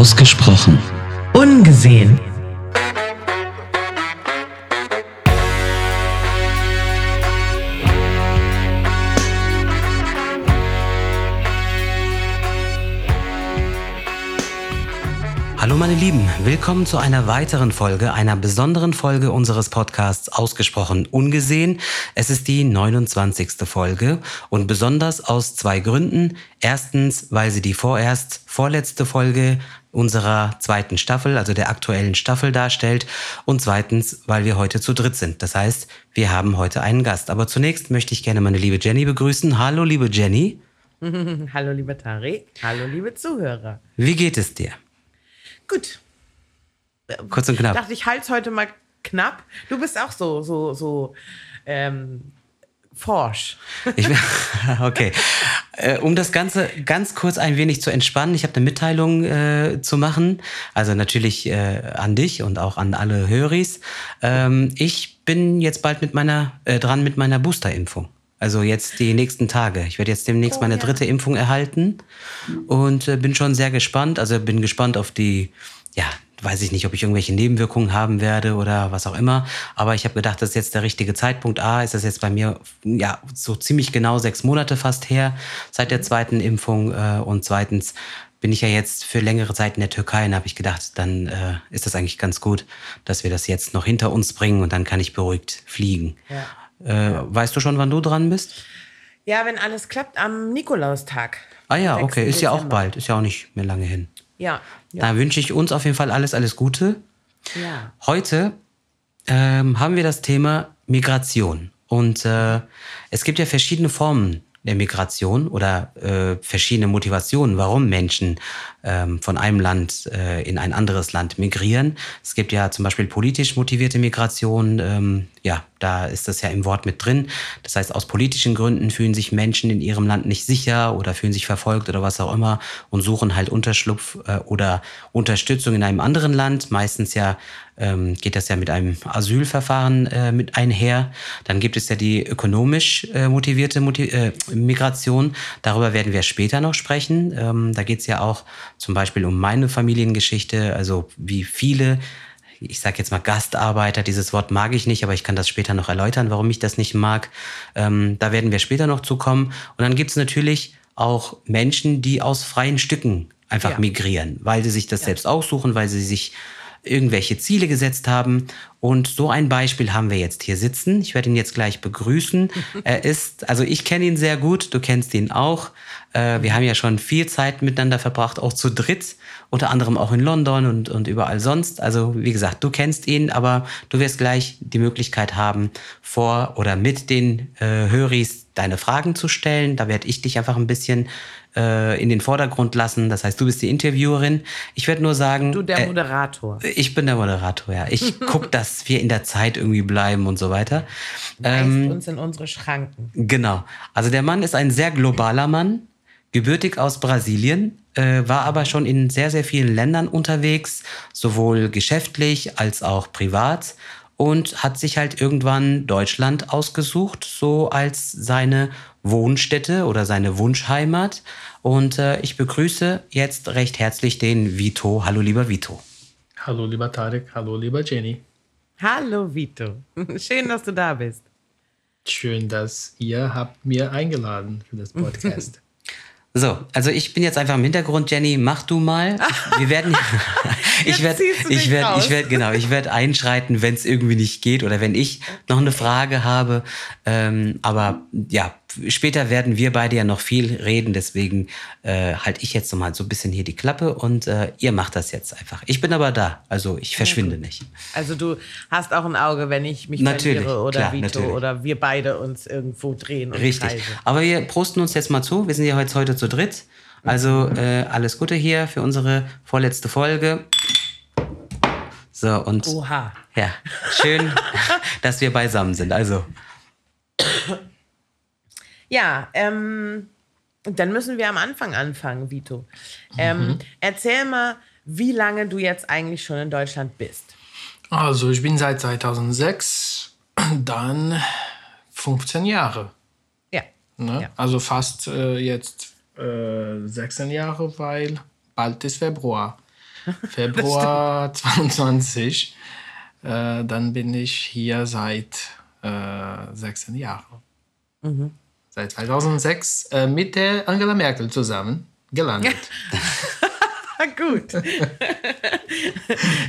Ausgesprochen. Ungesehen. Hallo meine Lieben, willkommen zu einer weiteren Folge, einer besonderen Folge unseres Podcasts Ausgesprochen Ungesehen. Es ist die 29. Folge und besonders aus zwei Gründen. Erstens, weil sie die vorerst vorletzte Folge unserer zweiten Staffel, also der aktuellen Staffel darstellt. Und zweitens, weil wir heute zu dritt sind. Das heißt, wir haben heute einen Gast. Aber zunächst möchte ich gerne meine liebe Jenny begrüßen. Hallo liebe Jenny. Hallo, lieber Tari. Hallo, liebe Zuhörer. Wie geht es dir? Gut. Kurz und Ich knapp. dachte, ich halte es heute mal knapp. Du bist auch so, so, so ähm, forsch. Ich, okay. Äh, um das Ganze ganz kurz ein wenig zu entspannen, ich habe eine Mitteilung äh, zu machen. Also natürlich äh, an dich und auch an alle Höris. Ähm, ich bin jetzt bald mit meiner, äh, dran mit meiner Boosterimpfung. Also jetzt die nächsten Tage. Ich werde jetzt demnächst Oh, meine ja. dritte Impfung erhalten und äh, bin schon sehr gespannt. Also bin gespannt auf die, ja, weiß ich nicht, ob ich irgendwelche Nebenwirkungen haben werde oder was auch immer. Aber ich habe gedacht, das ist jetzt der richtige Zeitpunkt. A, ist das jetzt bei mir ja so ziemlich genau sechs Monate fast her seit der zweiten Impfung. Äh, und zweitens bin ich ja jetzt für längere Zeit in der Türkei und habe ich gedacht, dann äh, ist das eigentlich ganz gut, dass wir das jetzt noch hinter uns bringen und dann kann ich beruhigt fliegen. Ja. Äh, weißt du schon, wann du dran bist? Ja, wenn alles klappt, am Nikolaustag. Ah ja, 6. okay, ist ja auch bald, ist ja auch nicht mehr lange hin. Ja. Ja. Da wünsche ich uns auf jeden Fall alles, alles Gute. ja. Heute ähm, haben wir das Thema Migration. Und äh, es gibt ja verschiedene Formen der Migration oder äh, verschiedene Motivationen, warum Menschen ähm, von einem Land äh, in ein anderes Land migrieren. Es gibt ja zum Beispiel politisch motivierte Migration. Ähm, ja, da ist das ja im Wort mit drin. Das heißt, aus politischen Gründen fühlen sich Menschen in ihrem Land nicht sicher oder fühlen sich verfolgt oder was auch immer und suchen halt Unterschlupf äh, oder Unterstützung in einem anderen Land. Meistens ja ähm, geht das ja mit einem Asylverfahren äh, mit einher. Dann gibt es ja die ökonomisch äh, motivierte Motiv äh, Migration. Darüber werden wir später noch sprechen. Ähm, da geht es ja auch zum Beispiel um meine Familiengeschichte, also wie viele ich sage jetzt mal Gastarbeiter, dieses Wort mag ich nicht, aber ich kann das später noch erläutern, warum ich das nicht mag. Ähm, da werden wir später noch zu kommen. Und dann gibt es natürlich auch Menschen, die aus freien Stücken einfach Ja. migrieren, weil sie sich das selbst aussuchen, weil sie sich irgendwelche Ziele gesetzt haben. Und so ein Beispiel haben wir jetzt hier sitzen. Ich werde ihn jetzt gleich begrüßen. er ist, also ich kenne ihn sehr gut, du kennst ihn auch. Äh, wir haben ja schon viel Zeit miteinander verbracht, auch zu dritt, unter anderem auch in London und, und überall sonst. Also wie gesagt, du kennst ihn, aber du wirst gleich die Möglichkeit haben, vor oder mit den äh, Höris deine Fragen zu stellen. Da werde ich dich einfach ein bisschen äh, in den Vordergrund lassen. Das heißt, du bist die Interviewerin. Ich werde nur sagen, Du der äh, Moderator. ich bin der Moderator, ja. Ich gucke, dass wir in der Zeit irgendwie bleiben und so weiter. Weist Ähm, uns in unsere Schranken. genau. Also der Mann ist ein sehr globaler Mann, gebürtig aus Brasilien, äh, war aber schon in sehr, sehr vielen Ländern unterwegs, sowohl geschäftlich als auch privat und hat sich halt irgendwann Deutschland ausgesucht, so als seine Wohnstätte oder seine Wunschheimat. Und äh, ich begrüße jetzt recht herzlich den Vito. Hallo, lieber Vito. Hallo lieber Tarek, hallo lieber Jenny. Hallo, Vito. Schön, dass du da bist. Schön, dass ihr habt mir eingeladen für das Podcast. So, also ich bin jetzt einfach im Hintergrund, Jenny, mach du mal. Ich, wir werden, ich werde, ich werde, ich werde, genau, ich werde einschreiten, wenn es irgendwie nicht geht oder wenn ich noch eine Frage habe. Ähm, aber ja, später werden wir beide ja noch viel reden, deswegen äh, halte ich jetzt noch mal so ein bisschen hier die Klappe und äh, ihr macht das jetzt einfach. Ich bin aber da, also ich verschwinde nicht. Also du hast auch ein Auge, wenn ich mich Natürlich, verliere oder klar, Vito natürlich. oder wir beide uns irgendwo drehen Richtig. kreisen. Aber wir prosten uns jetzt mal zu. Wir sind ja heute, heute zu dritt. Also äh, alles Gute hier für unsere vorletzte Folge. So, und Oha. ja, schön, dass wir beisammen sind. Also, Ja, ähm, dann müssen wir am Anfang anfangen, Vito. Ähm, Erzähl mal, wie lange du jetzt eigentlich schon in Deutschland bist. Also ich bin seit 2006, dann 15 Jahre. Ja. Ne? Ja. Also fast äh, jetzt äh, 16 Jahre, weil bald ist Februar. Februar 22. Äh, dann bin ich hier seit äh, 16 Jahren. Mhm. Seit 2006 äh, mit der Angela Merkel zusammen gelandet. Gut. ist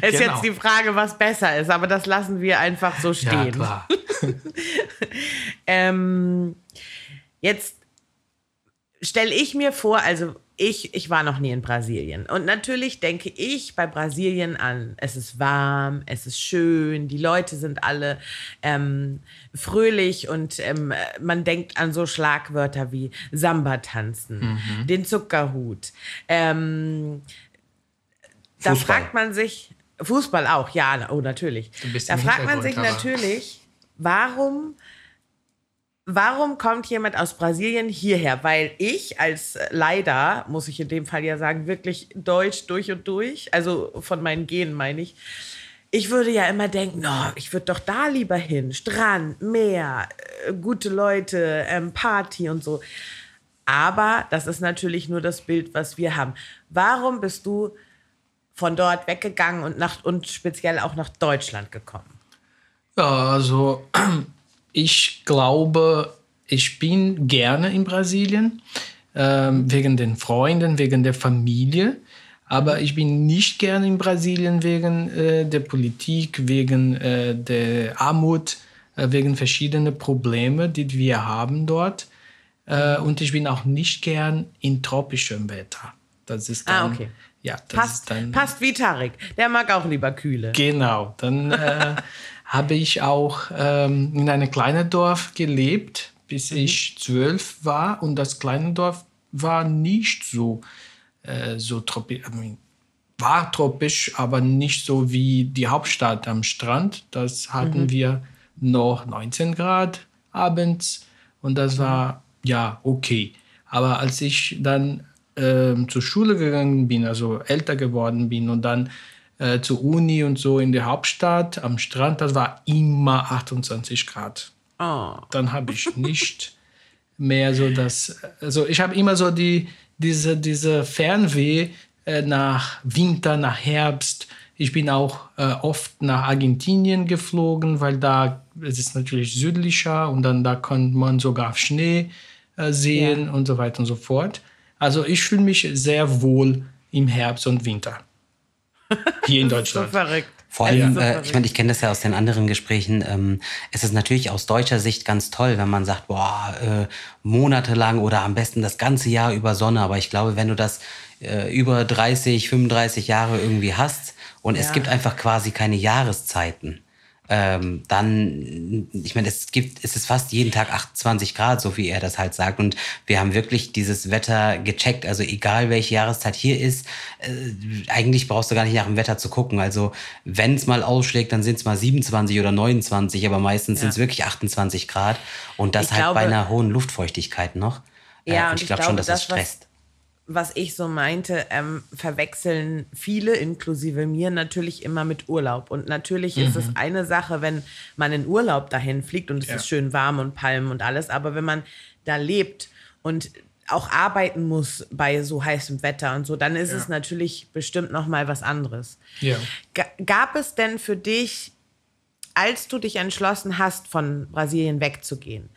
genau. jetzt die Frage, was besser ist, aber das lassen wir einfach so stehen. Ja, klar. ähm, jetzt stelle ich mir vor, also ich, ich war noch nie in Brasilien. Und natürlich denke ich bei Brasilien an, es ist warm, es ist schön, die Leute sind alle ähm, fröhlich und ähm, man denkt an so Schlagwörter wie Samba tanzen, mhm. den Zuckerhut. Ähm, da fragt man sich, Fußball auch, ja, oh natürlich. Da fragt man sich natürlich, warum Warum kommt jemand aus Brasilien hierher? Weil ich als leider, muss ich in dem Fall ja sagen, wirklich deutsch durch und durch, also von meinen Genen meine ich, ich würde ja immer denken, oh, ich würde doch da lieber hin. Strand, Meer, äh, gute Leute, ähm, Party und so. Aber das ist natürlich nur das Bild, was wir haben. Warum bist du von dort weggegangen und, nach, und speziell auch nach Deutschland gekommen? Ja, also ich glaube, ich bin gerne in Brasilien, ähm, wegen den Freunden, wegen der Familie. Aber ich bin nicht gerne in Brasilien wegen äh, der Politik, wegen äh, der Armut, äh, wegen verschiedener Probleme, die wir haben dort. Äh, und ich bin auch nicht gern in tropischem Wetter. Das ist ah, dann, ah, okay. Ja, das passt, dann, passt wie Tarek. Der mag auch lieber Kühle. Genau. Dann äh, habe ich auch ähm, in einem kleinen Dorf gelebt, bis mhm. ich zwölf war. Und das kleine Dorf war nicht so, äh, so tropisch. war tropisch, aber nicht so wie die Hauptstadt am Strand. Das hatten mhm. wir noch 19 Grad abends und das war ja okay. Aber als ich dann äh, zur Schule gegangen bin, also älter geworden bin und dann äh, zur Uni und so in der Hauptstadt am Strand, das war immer 28 Grad. Oh. Dann habe ich nicht mehr so das, also ich habe immer so die, diese, diese Fernweh äh, nach Winter, nach Herbst. Ich bin auch äh, oft nach Argentinien geflogen, weil da es ist natürlich südlicher und dann da kann man sogar Schnee äh, sehen ja. und so weiter und so fort. Also ich fühle mich sehr wohl im Herbst und Winter. Hier in Deutschland. so verrückt. Vor allem, ja. äh, ich meine, ich kenne das ja aus den anderen Gesprächen. Ähm, es ist natürlich aus deutscher Sicht ganz toll, wenn man sagt, boah, äh, monatelang oder am besten das ganze Jahr über Sonne. Aber ich glaube, wenn du das äh, über 30, 35 Jahre irgendwie hast und ja. es gibt einfach quasi keine Jahreszeiten, ähm, dann, ich meine, es gibt, es ist fast jeden Tag 28 Grad, so wie er das halt sagt. Und wir haben wirklich dieses Wetter gecheckt. Also egal welche Jahreszeit hier ist, äh, eigentlich brauchst du gar nicht nach dem Wetter zu gucken. Also wenn es mal ausschlägt, dann sind es mal 27 oder 29, aber meistens ja. sind es wirklich 28 Grad. Und das ich halt glaube, bei einer hohen Luftfeuchtigkeit noch. Äh, ja, und ich, ich glaube schon, dass das, es stresst was ich so meinte, ähm, verwechseln viele, inklusive mir, natürlich immer mit Urlaub. Und natürlich mhm. ist es mhm. eine Sache, wenn man in Urlaub dahin fliegt und es ja. ist schön warm und Palmen und alles. Aber wenn man da lebt und auch arbeiten muss bei so heißem Wetter und so, dann ist ja. es natürlich bestimmt noch mal was anderes. Ja. Gab es denn für dich, als du dich entschlossen hast, von Brasilien wegzugehen,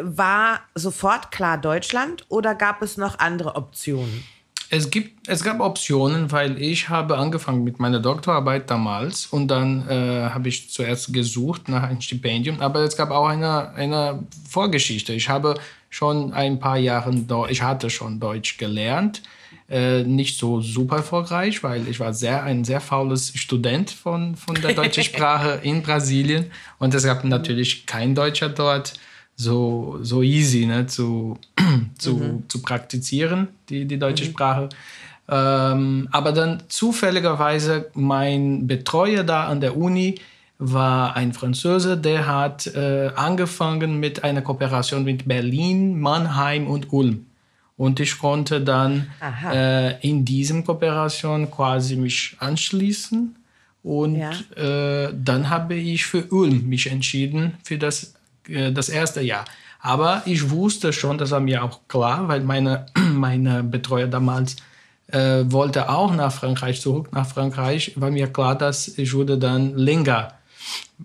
war sofort klar Deutschland oder gab es noch andere Optionen? Es, gibt, es gab Optionen, weil ich habe angefangen mit meiner Doktorarbeit damals und dann äh, habe ich zuerst gesucht nach einem Stipendium, aber es gab auch eine, eine Vorgeschichte. Ich habe schon ein paar Jahre, ich hatte schon Deutsch gelernt, äh, nicht so super erfolgreich, weil ich war sehr, ein sehr faules Student von, von der deutschen Sprache in Brasilien und es gab natürlich kein Deutscher dort so, so easy ne, zu, zu, mhm. zu praktizieren, die, die deutsche mhm. Sprache. Ähm, aber dann zufälligerweise mein Betreuer da an der Uni war ein Franzose, der hat äh, angefangen mit einer Kooperation mit Berlin, Mannheim und Ulm. Und ich konnte dann äh, in diesem Kooperation quasi mich anschließen. Und ja. äh, dann habe ich für Ulm mich entschieden, für das das erste Jahr. Aber ich wusste schon, das war mir auch klar, weil meine, meine Betreuer damals äh, wollte auch nach Frankreich, zurück nach Frankreich, war mir klar, dass ich würde dann länger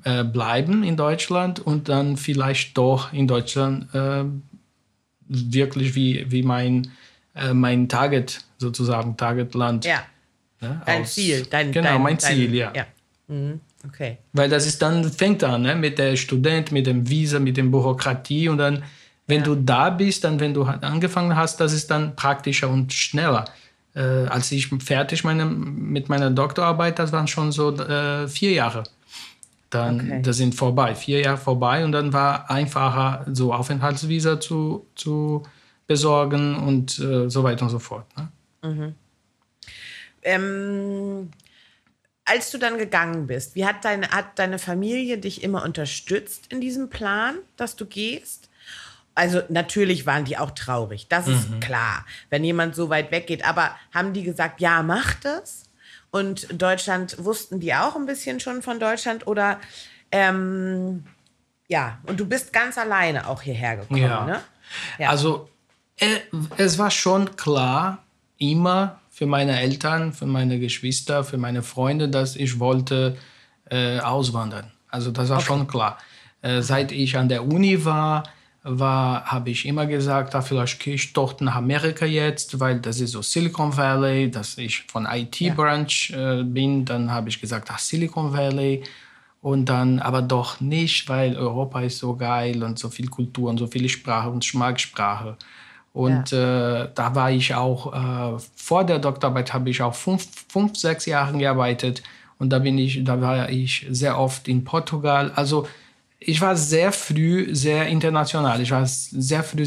äh, bleiben in Deutschland und dann vielleicht doch in Deutschland äh, wirklich wie, wie mein, äh, mein Target, sozusagen Targetland. Ja. ne, Dein aus- Ziel. Dein, genau, dein, mein dein, Ziel, ja. ja. Mhm. Okay. Weil das ist dann, fängt an, ne? mit der Student, mit dem Visa, mit dem Bürokratie und dann, wenn du da bist, dann, wenn du angefangen hast, das ist dann praktischer und schneller. Äh, als ich fertig meine, mit meiner Doktorarbeit, das waren schon so äh, vier Jahre. Dann, Okay. das sind vorbei, vier Jahre vorbei und dann war einfacher, so Aufenthaltsvisa zu, zu besorgen und äh, so weiter und so fort. Ne? Ähm, als du dann gegangen bist, wie hat deine, hat deine Familie dich immer unterstützt in diesem Plan, dass du gehst? Also natürlich waren die auch traurig, das ist Mhm. klar, wenn jemand so weit weggeht. Aber haben die gesagt, ja, mach das? Und Deutschland, wussten die auch ein bisschen schon von Deutschland? Oder ähm, ja, und du bist ganz alleine auch hierher gekommen, Ja. ne? Ja. Also äh, es war schon klar, immer für meine Eltern, für meine Geschwister, für meine Freunde, dass ich wollte äh, auswandern. Also das war schon klar. Äh, seit ich an der Uni war, war habe ich immer gesagt, ah, vielleicht gehe ich doch nach Amerika jetzt, weil das ist so Silicon Valley, dass ich von IT-Branch äh, bin. Dann habe ich gesagt, ach, Silicon Valley. Und dann aber doch nicht, weil Europa ist so geil und so viel Kultur und so viele Sprache und Schmacksprache. Und äh, da war ich auch, äh, vor der Doktorarbeit habe ich auch fünf, fünf, sechs Jahre gearbeitet. Und da bin ich, da war ich sehr oft in Portugal. Also ich war sehr früh sehr international. Ich war sehr früh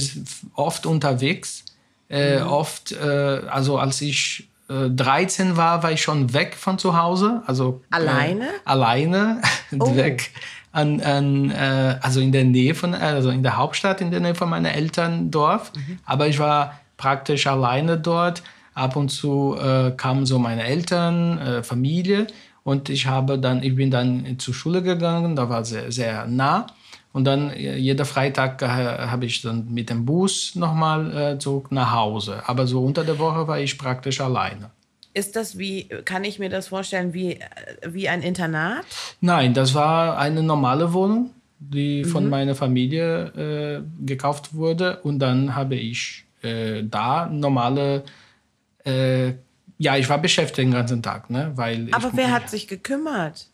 oft unterwegs. Äh, Oft, äh, also als ich äh, 13 war, war ich schon weg von zu Hause. Also Alleine? Äh, alleine Oh. weg an, an äh, also in der Nähe von, also in der Hauptstadt, in der Nähe von meinem Elterndorf. Aber ich war praktisch alleine dort. Ab und zu äh, kamen so meine Eltern, äh, Familie. Und ich habe dann, ich bin dann zur Schule gegangen, da war sehr, sehr nah. Und dann äh, jeder Freitag äh, habe ich dann mit dem Bus nochmal äh, zurück nach Hause. Aber so unter der Woche war ich praktisch alleine. Ist das wie, kann ich mir das vorstellen, wie, äh, wie ein Internat? Nein, das war eine normale Wohnung, die von meiner Familie äh, gekauft wurde. Und dann habe ich äh, da normale, äh, ja, ich war beschäftigt den ganzen Tag, ne? Weil Aber ich, wer hat sich gekümmert?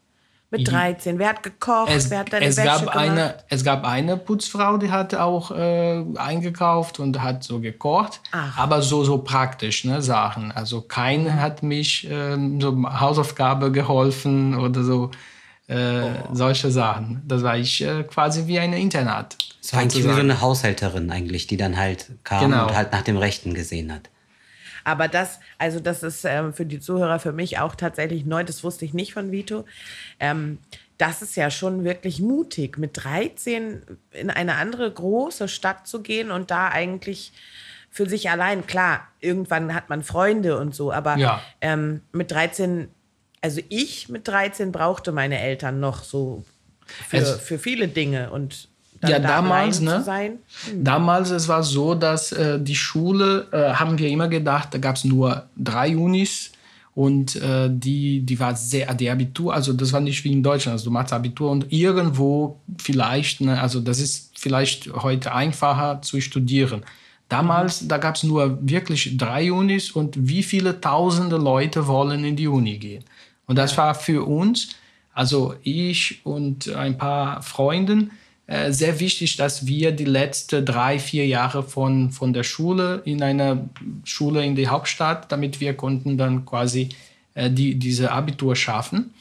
Mit 13? Wer hat gekocht? es, wer hat deine es Wäsche gab gemacht? eine, es gab eine Putzfrau, die hat auch äh, eingekauft und hat so gekocht, Ach. aber so so praktisch ne, Sachen. Also keiner hat mich ähm, so Hausaufgabe geholfen oder so äh, Oh. solche Sachen. Das war ich äh, quasi wie eine Internat. Es war eigentlich wie so eine Haushälterin eigentlich, die dann halt kam Genau. und halt nach dem Rechten gesehen hat. Aber das, also das ist ähm, für die Zuhörer, für mich auch tatsächlich neu, das wusste ich nicht von Vito. Ähm, das ist ja schon wirklich mutig, mit 13 in eine andere große Stadt zu gehen und da eigentlich für sich allein, klar, irgendwann hat man Freunde und so, aber Ja. ähm, mit 13, also ich mit 13 brauchte meine Eltern noch so für, Es- für viele Dinge und dann Ja, da damals, ne? sein. Damals es war so, dass äh, die Schule, äh, haben wir immer gedacht, da gab es nur drei Unis und äh, die, die war sehr, die Abitur, also das war nicht wie in Deutschland, also du machst Abitur und irgendwo vielleicht, ne, also das ist vielleicht heute einfacher zu studieren. Damals, da gab es nur wirklich drei Unis und wie viele tausende Leute wollen in die Uni gehen. Und das war für uns, also ich und ein paar Freunden, äh, sehr wichtig, dass wir die letzten drei, vier Jahre von, von der Schule in einer Schule in die Hauptstadt, damit wir konnten dann quasi äh, die, diese Abitur schaffen.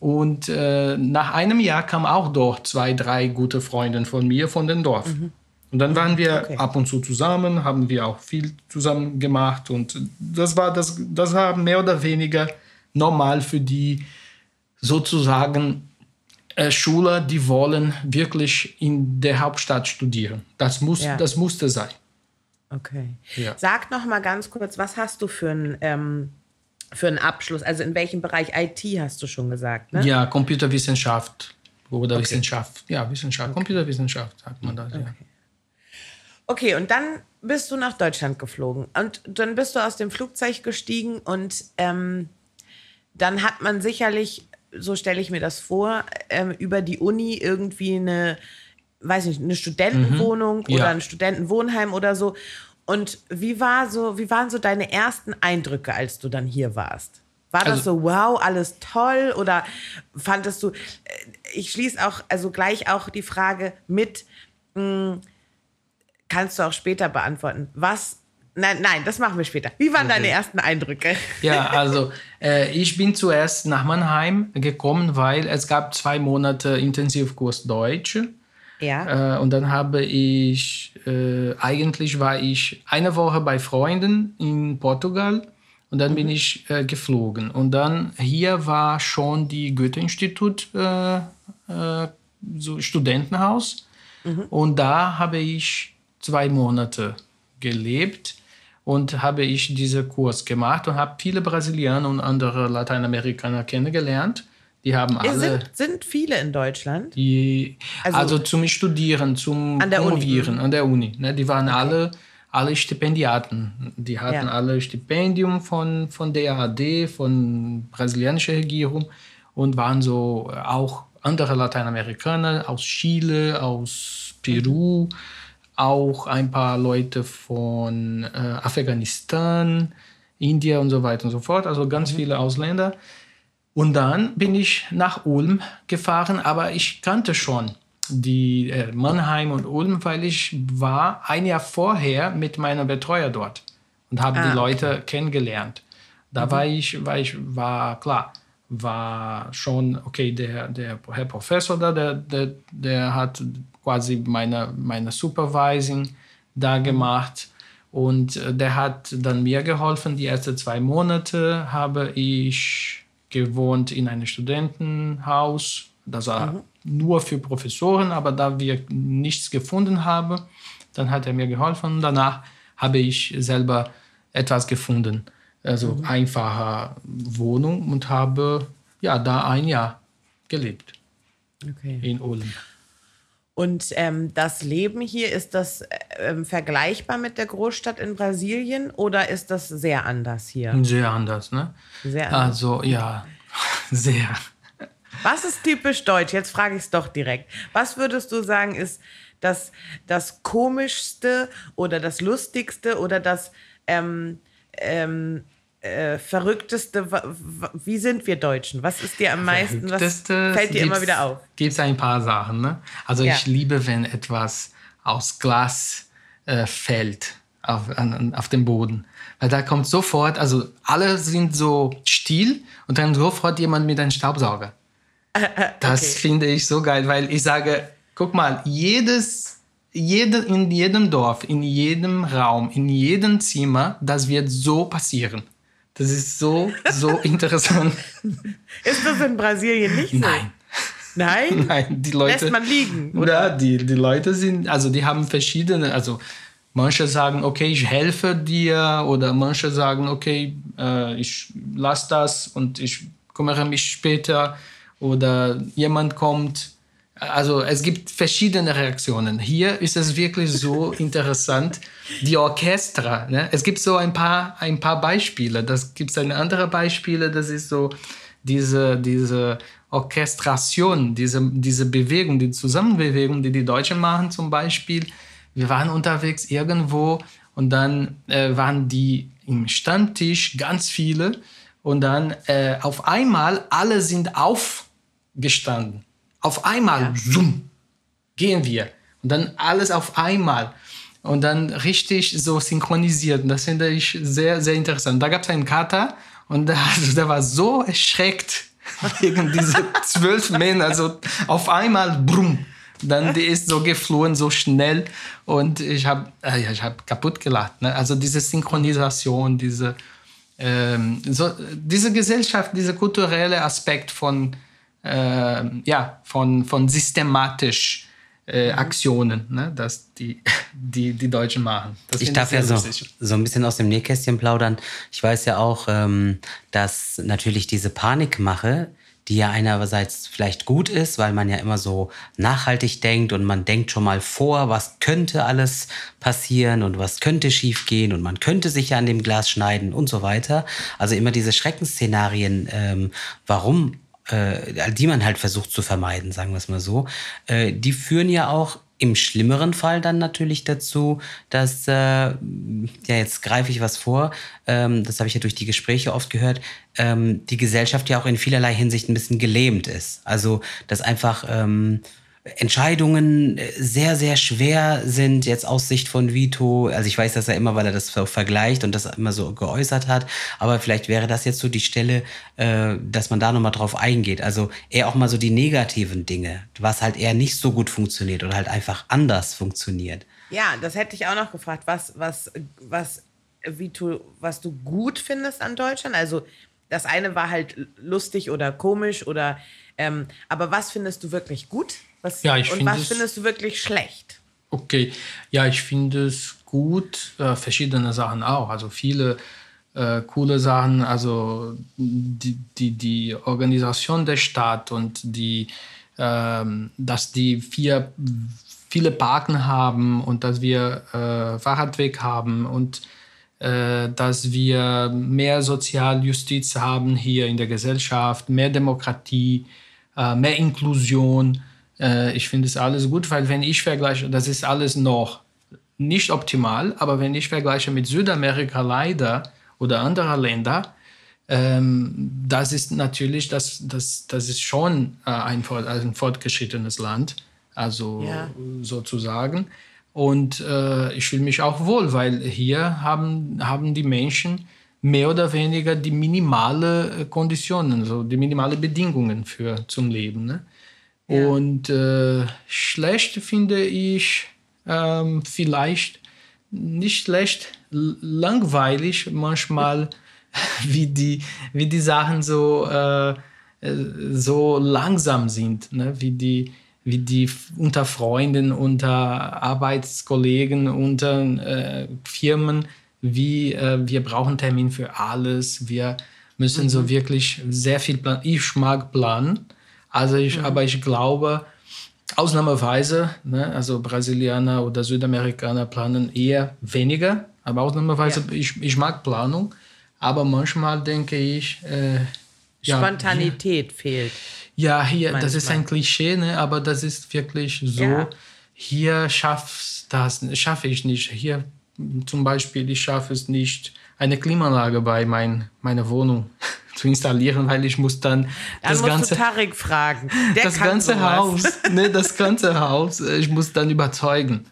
Und äh, nach einem Jahr kamen auch dort zwei, drei gute Freunde von mir von dem Dorf. Und dann waren wir Okay. ab und zu zusammen, haben wir auch viel zusammen gemacht und das war das, das war mehr oder weniger normal für die sozusagen Schüler, die wollen wirklich in der Hauptstadt studieren. Das, muss, Ja. das musste sein. Okay. Ja. Sag noch mal ganz kurz, was hast du für einen ähm, für einen Abschluss? Also in welchem Bereich IT hast du schon gesagt? Ne? Ja, Computerwissenschaft oder Wissenschaft. Ja, Wissenschaft, Computerwissenschaft sagt man das. Ja. Okay, und dann bist du nach Deutschland geflogen und dann bist du aus dem Flugzeug gestiegen und ähm, dann hat man sicherlich, so stelle ich mir das vor, ähm, über die Uni irgendwie eine, weiß nicht, eine Studentenwohnung Mhm. Ja. oder ein Studentenwohnheim oder so. Und wie war so, wie waren so deine ersten Eindrücke, als du dann hier warst? War das Also- so, wow, alles toll? Oder fandest du, äh, ich schließe auch, also gleich auch die Frage mit, mh, kannst du auch später beantworten. Was, nein, nein, das machen wir später. Wie waren deine ersten Eindrücke? Ja, also äh, ich bin zuerst nach Mannheim gekommen, weil es gab zwei Monate Intensivkurs Deutsch. Ja. Äh, und dann habe ich, äh, eigentlich war ich eine Woche bei Freunden in Portugal und dann bin ich äh, geflogen. Und dann hier war schon die Goethe-Institut, äh, äh, so Studentenhaus. Und da habe ich zwei Monate gelebt und habe ich diesen Kurs gemacht und habe viele Brasilianer und andere Lateinamerikaner kennengelernt. Die haben alle sind, sind viele in Deutschland. die, Also- also, zum Studieren, zum An der Uni, Promovieren an der Uni. Ne, die waren alle, alle Stipendiaten. Die hatten Ja. alle Stipendium von, von der AD, von brasilianischer Regierung und waren so auch andere Lateinamerikaner aus Chile, aus Peru, auch ein paar Leute von äh, Afghanistan, Indien und so weiter und so fort. Also ganz viele Ausländer. Und dann bin ich nach Ulm gefahren, aber ich kannte schon die äh, Mannheim und Ulm, weil ich war ein Jahr vorher mit meiner Betreuer dort und habe Ah, die Leute kennengelernt. Da war ich, war ich, war klar, war schon, okay, der, der Herr Professor da, der, der, der hat quasi meine, meine Supervising da gemacht. Und äh, der hat dann mir geholfen. Die ersten zwei Monate habe ich gewohnt in einem Studentenhaus. Das war nur für Professoren, aber da wir nichts gefunden haben, dann hat er mir geholfen. Danach habe ich selber etwas gefunden. Also einfache Wohnung und habe ja da ein Jahr gelebt Okay. in Ulm. Und ähm, das Leben hier, ist das ähm, vergleichbar mit der Großstadt in Brasilien oder ist das sehr anders hier? Sehr anders, ne? Sehr anders. Also ja, sehr. Was ist typisch deutsch? Jetzt frage ich es doch direkt. Was würdest du sagen, ist das, das komischste oder das lustigste oder das ähm, ähm, äh, verrückteste? Wie sind wir Deutschen? Was ist dir am meisten? Was fällt dir immer wieder auf? Gibt es ein paar Sachen. Ne? Also Ja. ich liebe, wenn etwas aus Glas äh, fällt auf, an- auf den Boden. Weil da kommt sofort, also alle sind so still und dann sofort jemand mit einem Staubsauger. Das Okay. finde ich so geil, weil ich sage, guck mal, jedes, jede, in jedem Dorf, in jedem Raum, in jedem Zimmer, das wird so passieren. Das ist so, so interessant. Ist das in Brasilien nicht so? Nein. Nein? Nein, die Leute. Lässt man liegen? Oder die, die Leute sind, also die haben verschiedene, also manche sagen, okay, ich helfe dir, oder manche sagen, okay, äh, ich lass das und ich kümmere mich später, oder jemand kommt. Also es gibt verschiedene Reaktionen. Hier ist es wirklich so interessant. Die Orchester, ne? es gibt so ein paar, ein paar Beispiele. Das gibt es ein andere Beispiele, das ist so diese, diese Orchestration, diese, diese Bewegung, die Zusammenbewegung, die die Deutschen machen zum Beispiel. Wir waren unterwegs irgendwo und dann äh, waren die im Stammtisch ganz viele und dann äh, auf einmal alle sind aufgestanden. Auf einmal, zoom, gehen wir. Und dann alles auf einmal. Und dann richtig so synchronisiert. Und das finde ich sehr, sehr interessant. Da gab es einen Kater und der, also der war so erschreckt wegen diese zwölf Männer. So auf einmal, brumm. Dann die ist so geflohen, so schnell. Und ich habe äh, ja, ich hab kaputt gelacht. Ne? Also diese Synchronisation, diese, ähm, so, diese Gesellschaft, dieser kulturelle Aspekt von, ähm, ja, von, von systematisch äh, Aktionen, ne? dass die, die, die Deutschen machen. Das Ich darf ja sehr so, lustig. so ein bisschen aus dem Nähkästchen plaudern. Ich weiß ja auch, ähm, dass natürlich diese Panikmache, die ja einerseits vielleicht gut ist, weil man ja immer so nachhaltig denkt und man denkt schon mal vor, was könnte alles passieren und was könnte schiefgehen und man könnte sich ja an dem Glas schneiden und so weiter. Also immer diese Schreckensszenarien, ähm, warum äh, die man halt versucht zu vermeiden, sagen wir es mal so, äh, die führen ja auch im schlimmeren Fall dann natürlich dazu, dass, äh, ja, jetzt greife ich was vor, ähm, das habe ich ja durch die Gespräche oft gehört, ähm, die Gesellschaft ja auch in vielerlei Hinsicht ein bisschen gelähmt ist. Also, dass einfach ähm, Entscheidungen äh, sehr, sehr schwer sind, jetzt aus Sicht von Vito. Also ich weiß das ja immer, weil er das vergleicht und das immer so geäußert hat. Aber vielleicht wäre das jetzt so die Stelle, äh, dass man da nochmal drauf eingeht. Also eher auch mal so die negativen Dinge, was halt eher nicht so gut funktioniert oder halt einfach anders funktioniert. Ja, das hätte ich auch noch gefragt. Was, was, was, Vito, was du gut findest an Deutschland? Also das eine war halt lustig oder komisch oder, ähm, aber was findest du wirklich gut? Was, ja, ich und was findest du wirklich schlecht? Okay, ja, ich finde es gut, äh, verschiedene Sachen auch. Also viele äh, coole Sachen, also die, die, die Organisation der Stadt und die, ähm, dass die vier, viele Parken haben und dass wir äh, Fahrradweg haben und äh, dass wir mehr Sozialjustiz haben hier in der Gesellschaft, mehr Demokratie, äh, mehr Inklusion. Äh, ich finde es alles gut, weil wenn ich vergleiche, das ist alles noch nicht optimal, aber wenn ich vergleiche mit Südamerika leider oder anderer Länder, ähm, das ist natürlich, das, das, das ist schon äh, ein, ein fortgeschrittenes Land, also ja. sozusagen. Und äh, ich fühle mich auch wohl, weil hier haben, haben die Menschen mehr oder weniger die minimale Konditionen, so die minimale Bedingungen für zum Leben. Ne? Und äh, schlecht finde ich ähm, vielleicht nicht schlecht, langweilig manchmal, wie die, wie die Sachen so, äh, so langsam sind, ne? wie, die, wie die unter Freunden, unter Arbeitskollegen, unter äh, Firmen, wie äh, wir brauchen Termin für alles, wir müssen mhm. so wirklich sehr viel planen. Ich mag planen also ich, mhm. aber ich glaube, ausnahmsweise, ne, also Brasilianer oder Südamerikaner planen eher weniger, aber ausnahmsweise, ja. ich, ich mag Planung, aber manchmal denke ich, äh, Spontanität ja, fehlt. Ja, hier, manchmal. das ist ein Klischee, ne, aber das ist wirklich so. Ja. Hier schaffst das, schaffe ich nicht. Hier zum Beispiel, ich schaffe es nicht, eine Klimaanlage bei mein, meiner Wohnung zu installieren, weil ich muss dann, dann das ganze Tarek fragen. Der das ganze sowas. Haus, ne, das ganze Haus, äh, ich muss dann überzeugen.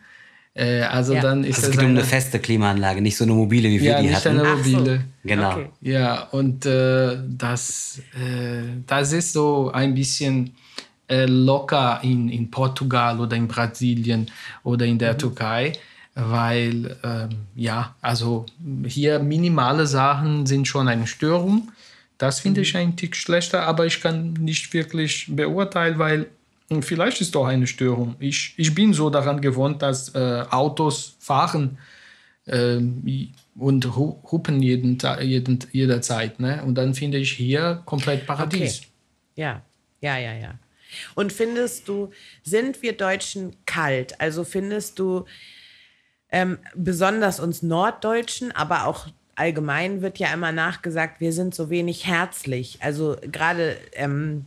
Äh, also ja. dann ist also es geht um eine feste Klimaanlage, nicht so eine mobile, wie wir ja, die nicht hatten. eine mobile. So. Genau. Okay. Ja, und äh, das, äh, das ist so ein bisschen äh, locker in, in Portugal oder in Brasilien oder in der mhm. Türkei weil ähm, ja, also hier minimale Sachen sind schon eine Störung. Das finde ich mhm. ein Tick schlechter, aber ich kann nicht wirklich beurteilen, weil vielleicht ist doch eine Störung. Ich, ich bin so daran gewohnt, dass äh, Autos fahren äh, und hupen jeden, jeden, jederzeit. Ne? Und dann finde ich hier komplett Paradies. Okay. Ja, ja, ja, ja. Und findest du, sind wir Deutschen kalt? Also findest du, ähm, besonders uns Norddeutschen, aber auch allgemein wird ja immer nachgesagt, wir sind so wenig herzlich. Also gerade ähm,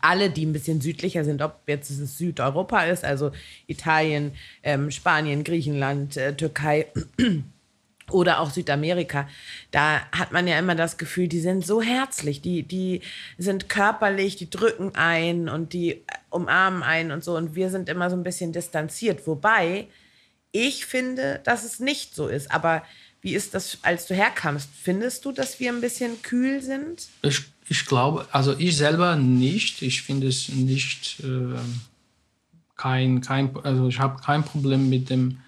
alle, die ein bisschen südlicher sind, ob jetzt es Südeuropa ist, also Italien, ähm, Spanien, Griechenland, äh, Türkei oder auch Südamerika, da hat man ja immer das Gefühl, die sind so herzlich, die, die sind körperlich, die drücken ein und die umarmen ein und so und wir sind immer so ein bisschen distanziert, wobei ich finde, dass es nicht so ist. Aber wie ist das, als du herkamst? Findest du, dass wir ein bisschen kühl sind? Ich, ich glaube, also ich selber nicht. Ich finde es nicht äh, kein, kein, also ich habe kein Problem mit dem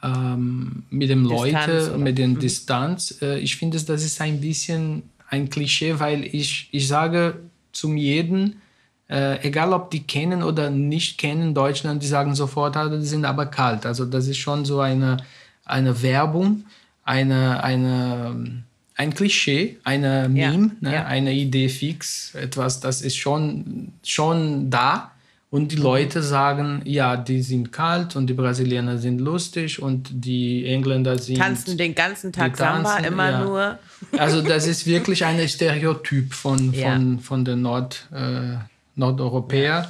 ähm, mit dem Leute, oder? mit der mhm. Distanz. Äh, ich finde, das ist ein bisschen ein Klischee, weil ich, ich sage zum jeden, äh, egal ob die kennen oder nicht kennen Deutschland, die sagen sofort, also die sind aber kalt. Also das ist schon so eine, eine Werbung, eine, eine, ein Klischee, eine Ja, Meme, ne? ja. eine Idee fix, etwas, das ist schon, schon da. Und die. Leute sagen, ja, die sind kalt und die Brasilianer sind lustig und die Engländer sind. Tanzen den ganzen Tag tanzen, Samba, immer ja. nur. Also das ist wirklich ein Stereotyp von, Ja. von, von den Nord, äh, Nordeuropäern.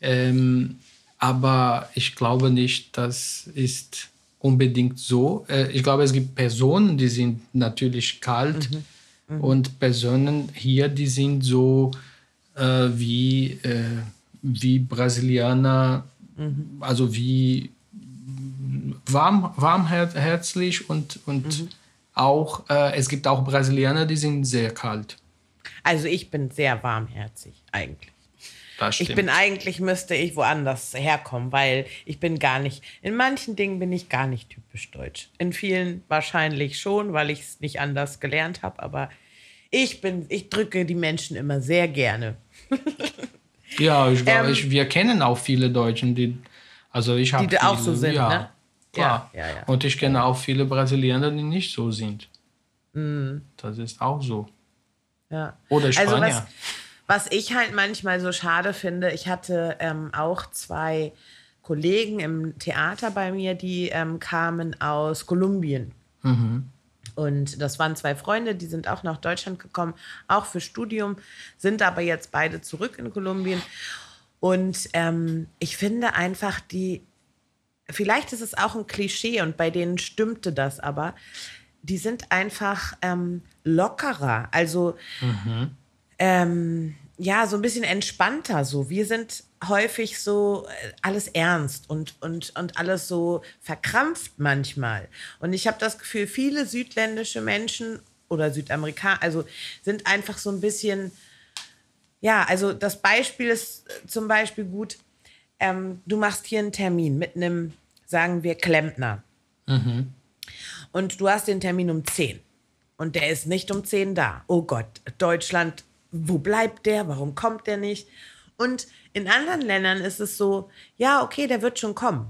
Ähm, aber ich glaube nicht, das ist unbedingt so. Äh, ich glaube, es gibt Personen, die sind natürlich kalt Mhm. und Personen hier, die sind so äh, wie, äh, wie Brasilianer, Mhm. also wie warm, warmherzig und, und Mhm. auch, äh, es gibt auch Brasilianer, die sind sehr kalt. Also ich bin sehr warmherzig eigentlich. Ich bin eigentlich, müsste ich woanders herkommen, weil ich bin gar nicht, in manchen Dingen bin ich gar nicht typisch deutsch. In vielen wahrscheinlich schon, weil ich es nicht anders gelernt habe, aber ich bin, ich drücke die Menschen immer sehr gerne. Ja, ich glaube, Ähm, ich, wir kennen auch viele Deutschen, die, also ich habe Die auch so sind, ja, ne? Klar. Ja, ja, ja. Und ich kenne auch viele Brasilianer, die nicht so sind. Mhm. Das ist auch so. Ja. Oder Also Spanier. was, was ich halt manchmal so schade finde, ich hatte ähm, auch zwei Kollegen im Theater bei mir, die ähm, kamen aus Kolumbien. Und das waren zwei Freunde, die sind auch nach Deutschland gekommen, auch für Studium, sind aber jetzt beide zurück in Kolumbien. Und ähm, ich finde einfach, die, vielleicht ist es auch ein Klischee und bei denen stimmte das aber, die sind einfach ähm, lockerer. Also ähm, ja, so ein bisschen entspannter so. Wir sind häufig so äh, alles ernst und, und, und alles so verkrampft manchmal. Und ich habe das Gefühl, viele südländische Menschen oder Südamerikaner, also sind einfach so ein bisschen, ja, also das Beispiel ist äh, zum Beispiel gut, ähm, du machst hier einen Termin mit einem, sagen wir, Klempner. Und du hast den Termin um 10. Und der ist nicht um 10 da. Oh Gott, Deutschland, wo bleibt der? Warum kommt der nicht? Und in anderen Ländern ist es so, ja, okay, der wird schon kommen.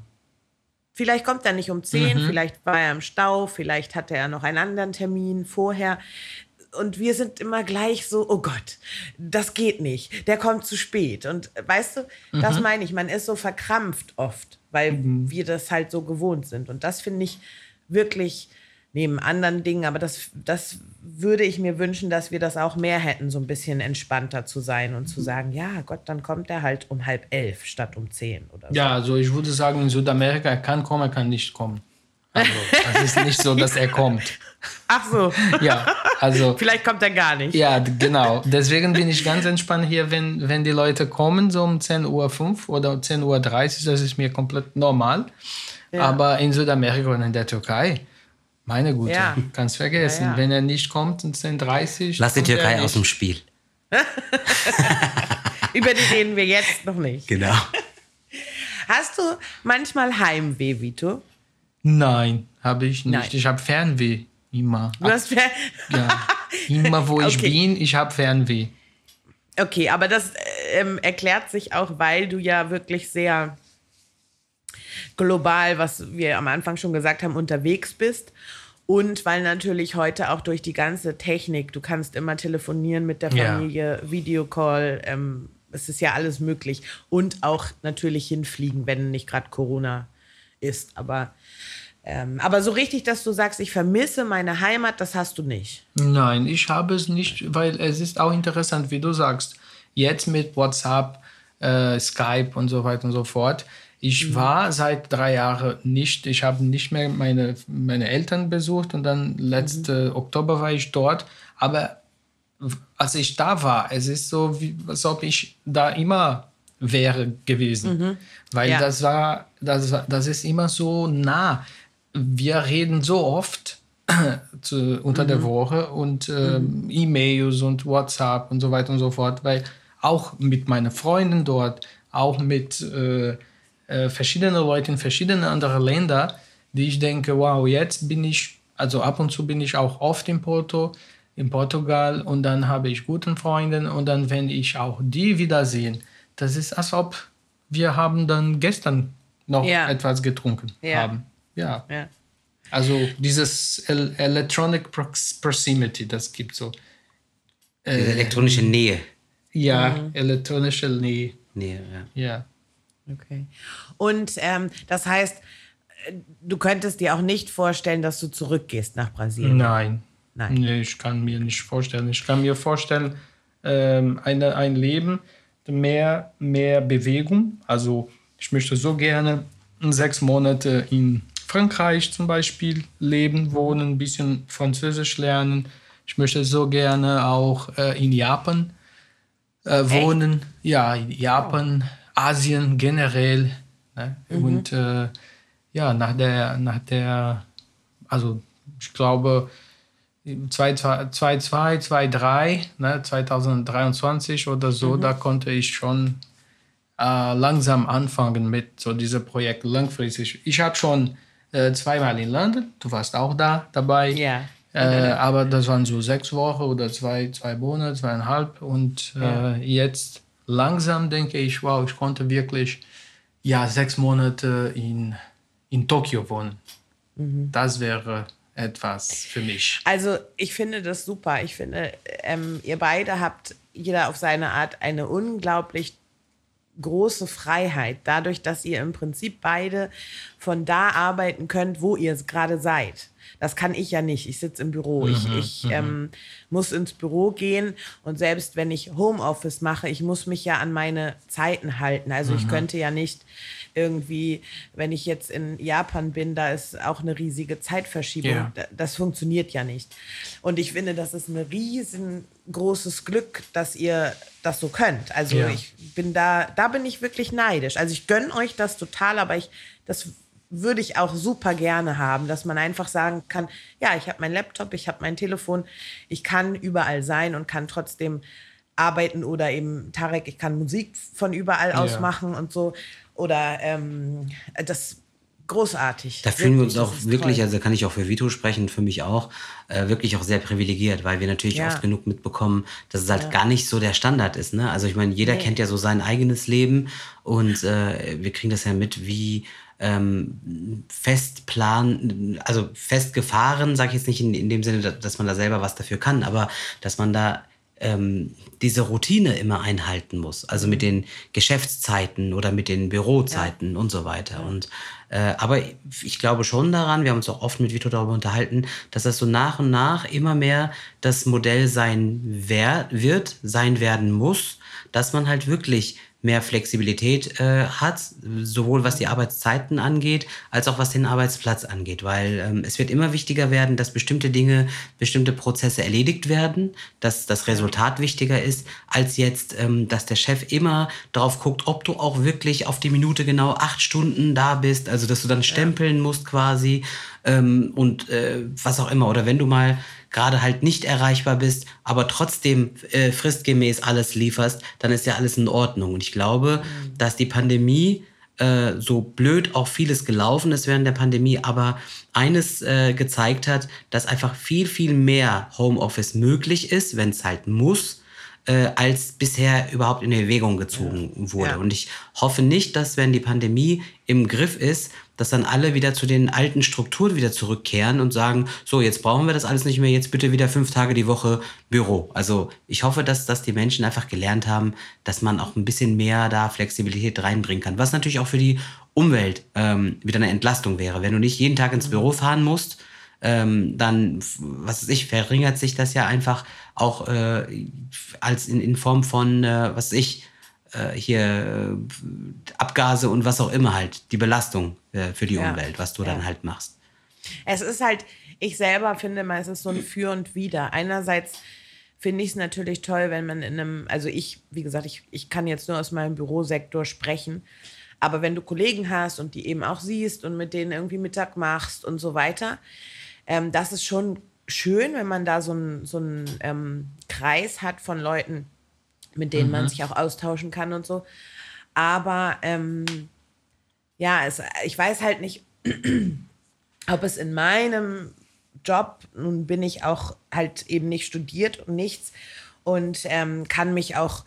Vielleicht kommt er nicht um 10, vielleicht war er im Stau, vielleicht hatte er noch einen anderen Termin vorher. Und wir sind immer gleich so, oh Gott, das geht nicht, der kommt zu spät. Und weißt du, das meine ich, man ist so verkrampft oft, weil wir das halt so gewohnt sind. Und das finde ich wirklich neben anderen Dingen, aber das, das würde ich mir wünschen, dass wir das auch mehr hätten, so ein bisschen entspannter zu sein und zu sagen, ja Gott, dann kommt er halt um halb elf statt um zehn oder so. Ja, also ich würde sagen, in Südamerika, er kann kommen, er kann nicht kommen. Also, das ist nicht so, dass er kommt. Ach so, Ja, also. vielleicht kommt er gar nicht. Ja, genau. Deswegen bin ich ganz entspannt hier, wenn, wenn die Leute kommen, so um 10.05 Uhr oder 10.30 Uhr, das ist mir komplett normal. Aber in Südamerika und in der Türkei, meine Güte, Ja. kannst vergessen. Ja, ja. Wenn er nicht kommt um 10.30 Uhr. Lass die Türkei aus dem Spiel. Über die reden wir jetzt noch nicht. Genau. Hast du manchmal Heimweh, Vito? Nein, habe ich nicht. Nein. Ich habe Fernweh. Immer. Du hast Ja. Immer wo ich Okay. bin, ich habe Fernweh. Okay, aber das ähm, erklärt sich auch, weil du ja wirklich sehr global, was wir am Anfang schon gesagt haben, unterwegs bist. Und weil natürlich heute auch durch die ganze Technik, du kannst immer telefonieren mit der Ja. Familie, Videocall, ähm, es ist ja alles möglich. Und auch natürlich hinfliegen, wenn nicht gerade Corona ist. Aber, ähm, aber so richtig, dass du sagst, ich vermisse meine Heimat, das hast du nicht. Nein, ich habe es nicht, weil es ist auch interessant, wie du sagst. Jetzt mit WhatsApp, äh, Skype und so weiter und so fort. Ich war seit drei Jahren nicht, ich habe nicht mehr meine, meine Eltern besucht und dann letzte Oktober war ich dort. Aber als ich da war, es ist so, wie, als ob ich da immer wäre gewesen. Weil Ja. das war, das war, das ist immer so nah. Wir reden so oft zu, unter der Woche und ähm, E-Mails und WhatsApp und so weiter und so fort, weil auch mit meinen Freunden dort, auch mit äh, äh, verschiedenen Leuten in verschiedenen anderen Ländern, die ich denke, wow, jetzt bin ich, also ab und zu bin ich auch oft in Porto, in Portugal und dann habe ich guten Freunden und dann, wenn ich auch die wiedersehen, das ist, als ob wir haben dann gestern noch Ja. etwas getrunken Ja. haben. Ja. Ja. Also dieses El Electronic Prox Proximity, das gibt so. Diese elektronische Nähe. Ja, Mhm. elektronische Nähe. Nähe, ja. Ja. Okay. Und ähm, das heißt, äh, du könntest dir auch nicht vorstellen, dass du zurückgehst nach Brasilien. Nein. Nein. Nee, ich kann mir nicht vorstellen. Ich kann mir vorstellen, ähm, eine, ein Leben mehr, mehr Bewegung. Also ich möchte so gerne sechs Monate in Frankreich zum Beispiel leben, wohnen, ein bisschen Französisch lernen. Ich möchte so gerne auch äh, in Japan äh, wohnen. Ja, in Japan, Asien generell. Ne? Und äh, ja, nach der, nach der, also ich glaube, 2002, 2003, ne, 2023 oder so, da konnte ich schon äh, langsam anfangen mit so diesem Projekt langfristig. Ich habe schon äh, zweimal in London, du warst auch da dabei. Ja. Äh, aber das waren so sechs Wochen oder zwei, zwei Monate, zweieinhalb. Und Ja. äh, jetzt langsam denke ich, wow, ich konnte wirklich ja, sechs Monate in, in Tokio wohnen. Das wäre etwas für mich. Also ich finde das super. Ich finde, ähm, ihr beide habt jeder auf seine Art eine unglaublich große Freiheit, dadurch, dass ihr im Prinzip beide von da arbeiten könnt, wo ihr gerade seid. Das kann ich ja nicht. Ich sitze im Büro. ich ich ähm, muss ins Büro gehen und selbst wenn ich Homeoffice mache, ich muss mich ja an meine Zeiten halten. Also ich könnte ja nicht irgendwie, wenn ich jetzt in Japan bin, da ist auch eine riesige Zeitverschiebung. Da- Das funktioniert ja nicht. Und ich finde, das ist ein riesengroßes Glück, dass ihr das so könnt. Also Ja. ich bin da, da bin ich wirklich neidisch. Also ich gönne euch das total, aber ich, das würde ich auch super gerne haben, dass man einfach sagen kann, ja, ich habe meinen Laptop, ich habe mein Telefon, ich kann überall sein und kann trotzdem arbeiten oder eben Tarek, ich kann Musik von überall aus Ja. machen und so. Oder ähm, das großartig. Da fühlen wir uns Wirklich, auch wirklich, toll. also kann ich auch für Vito sprechen, für mich auch, äh, wirklich auch sehr privilegiert, weil wir natürlich Ja. oft genug mitbekommen, dass es halt gar nicht so der Standard ist. Ne? Also ich meine, jeder Nee. kennt ja so sein eigenes Leben und äh, wir kriegen das ja mit, wie ähm, fest plan, also festgefahren, sage ich jetzt nicht in, in dem Sinne, dass- man da selber was dafür kann, aber dass man da ähm, diese Routine immer einhalten muss. Also mit den Geschäftszeiten oder mit den Bürozeiten und so weiter. Und äh, aber ich glaube schon daran, wir haben uns auch oft mit Vito darüber unterhalten, dass das so nach und nach immer mehr das Modell sein wer wird, sein werden muss, dass man halt wirklich mehr Flexibilität äh, hat, sowohl was die Arbeitszeiten angeht, als auch was den Arbeitsplatz angeht. Weil ähm, es wird immer wichtiger werden, dass bestimmte Dinge, bestimmte Prozesse erledigt werden, dass das Resultat wichtiger ist, als jetzt, ähm, dass der Chef immer darauf guckt, ob du auch wirklich auf die Minute genau acht Stunden da bist, also dass du dann stempeln musst quasi ähm, und äh, was auch immer. Oder wenn du mal gerade halt nicht erreichbar bist, aber trotzdem äh, fristgemäß alles lieferst, dann ist ja alles in Ordnung. Und ich glaube, dass die Pandemie, äh, so blöd auch vieles gelaufen ist während der Pandemie, aber eines äh, gezeigt hat, dass einfach viel, viel mehr Homeoffice möglich ist, wenn es halt muss, äh, als bisher überhaupt in Erwägung gezogen wurde. Ja. Und ich hoffe nicht, dass wenn die Pandemie im Griff ist, dass dann alle wieder zu den alten Strukturen wieder zurückkehren und sagen, so, jetzt brauchen wir das alles nicht mehr, jetzt bitte wieder fünf Tage die Woche Büro. Also ich hoffe, dass, dass die Menschen einfach gelernt haben, dass man auch ein bisschen mehr da Flexibilität reinbringen kann. Was natürlich auch für die Umwelt ähm, wieder eine Entlastung wäre. Wenn du nicht jeden Tag ins Büro fahren musst, ähm, dann, was weiß ich, verringert sich das ja einfach auch äh, als in, in Form von, äh, was weiß ich, äh, hier äh, Abgase und was auch immer halt, die Belastung äh, für die Ja. Umwelt, was du Ja. dann halt machst. Es ist halt, ich selber finde mal, es ist so ein Für und Wider. Einerseits finde ich es natürlich toll, wenn man in einem, also ich, wie gesagt, ich, ich kann jetzt nur aus meinem Bürosektor sprechen, aber wenn du Kollegen hast und die eben auch siehst und mit denen irgendwie Mittag machst und so weiter, ähm, das ist schon schön, wenn man da so einen so ähm, Kreis hat von Leuten, mit denen man sich auch austauschen kann und so. Aber ähm, ja, es, ich weiß halt nicht, ob es in meinem Job, nun bin ich auch halt eben nicht studiert und nichts und ähm, kann mich auch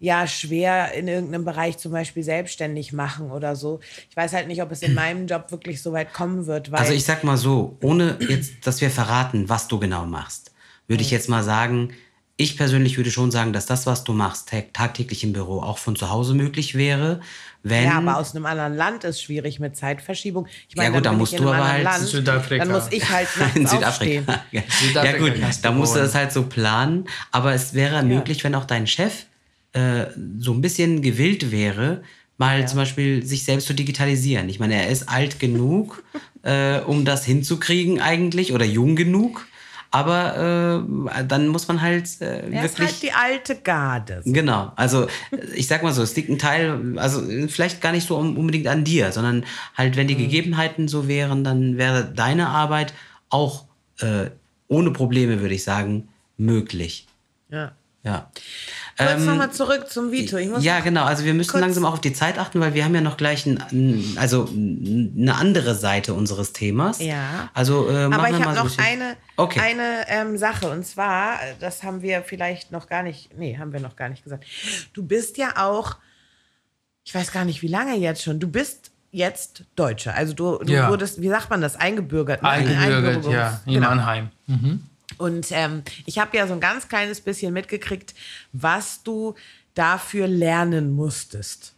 ja schwer in irgendeinem Bereich zum Beispiel selbstständig machen oder so. Ich weiß halt nicht, ob es in meinem Job wirklich so weit kommen wird. Also ich sag mal so, ohne jetzt, dass wir verraten, was du genau machst, würde ich jetzt mal sagen, ich persönlich würde schon sagen, dass das, was du machst, tag- tagtäglich im Büro auch von zu Hause möglich wäre. Wenn, ja, aber aus einem anderen Land ist schwierig mit Zeitverschiebung. Ich meine, Ja, gut, dann da musst du aber halt Land, Südafrika. Dann muss ich halt nachts in. Südafrika. Ja. Südafrika ja gut, da musst du das halt so planen. Aber es wäre möglich, wenn auch dein Chef äh, so ein bisschen gewillt wäre, mal zum Beispiel sich selbst zu digitalisieren. Ich meine, er ist alt genug, äh, um das hinzukriegen eigentlich oder jung genug. Aber äh, dann muss man halt äh, Er ist halt die alte Garde. Genau, also ich sag mal so, es liegt ein Teil, also vielleicht gar nicht so un- unbedingt an dir, sondern halt, wenn die Mhm. Gegebenheiten so wären, dann wäre deine Arbeit auch äh, ohne Probleme, würde ich sagen, möglich. Ja. Ja. Kurz Ähm, nochmal zurück zum Vito. Ich muss ja, genau. Also wir müssen kurz- langsam auch auf die Zeit achten, weil wir haben ja noch gleich ein, also eine andere Seite unseres Themas. Ja. Also äh, Aber ich habe noch eine, Okay. eine ähm, Sache und zwar, das haben wir vielleicht noch gar nicht, nee, haben wir noch gar nicht gesagt. Du bist ja auch, ich weiß gar nicht, wie lange jetzt schon, du bist jetzt Deutscher. Also du, du Ja. wurdest, wie sagt man das, eingebürgert? ne? Eingebürgert, Einbürgerungs- ja, in genau. Mannheim. Und ähm, ich habe ja so ein ganz kleines bisschen mitgekriegt, was du dafür lernen musstest.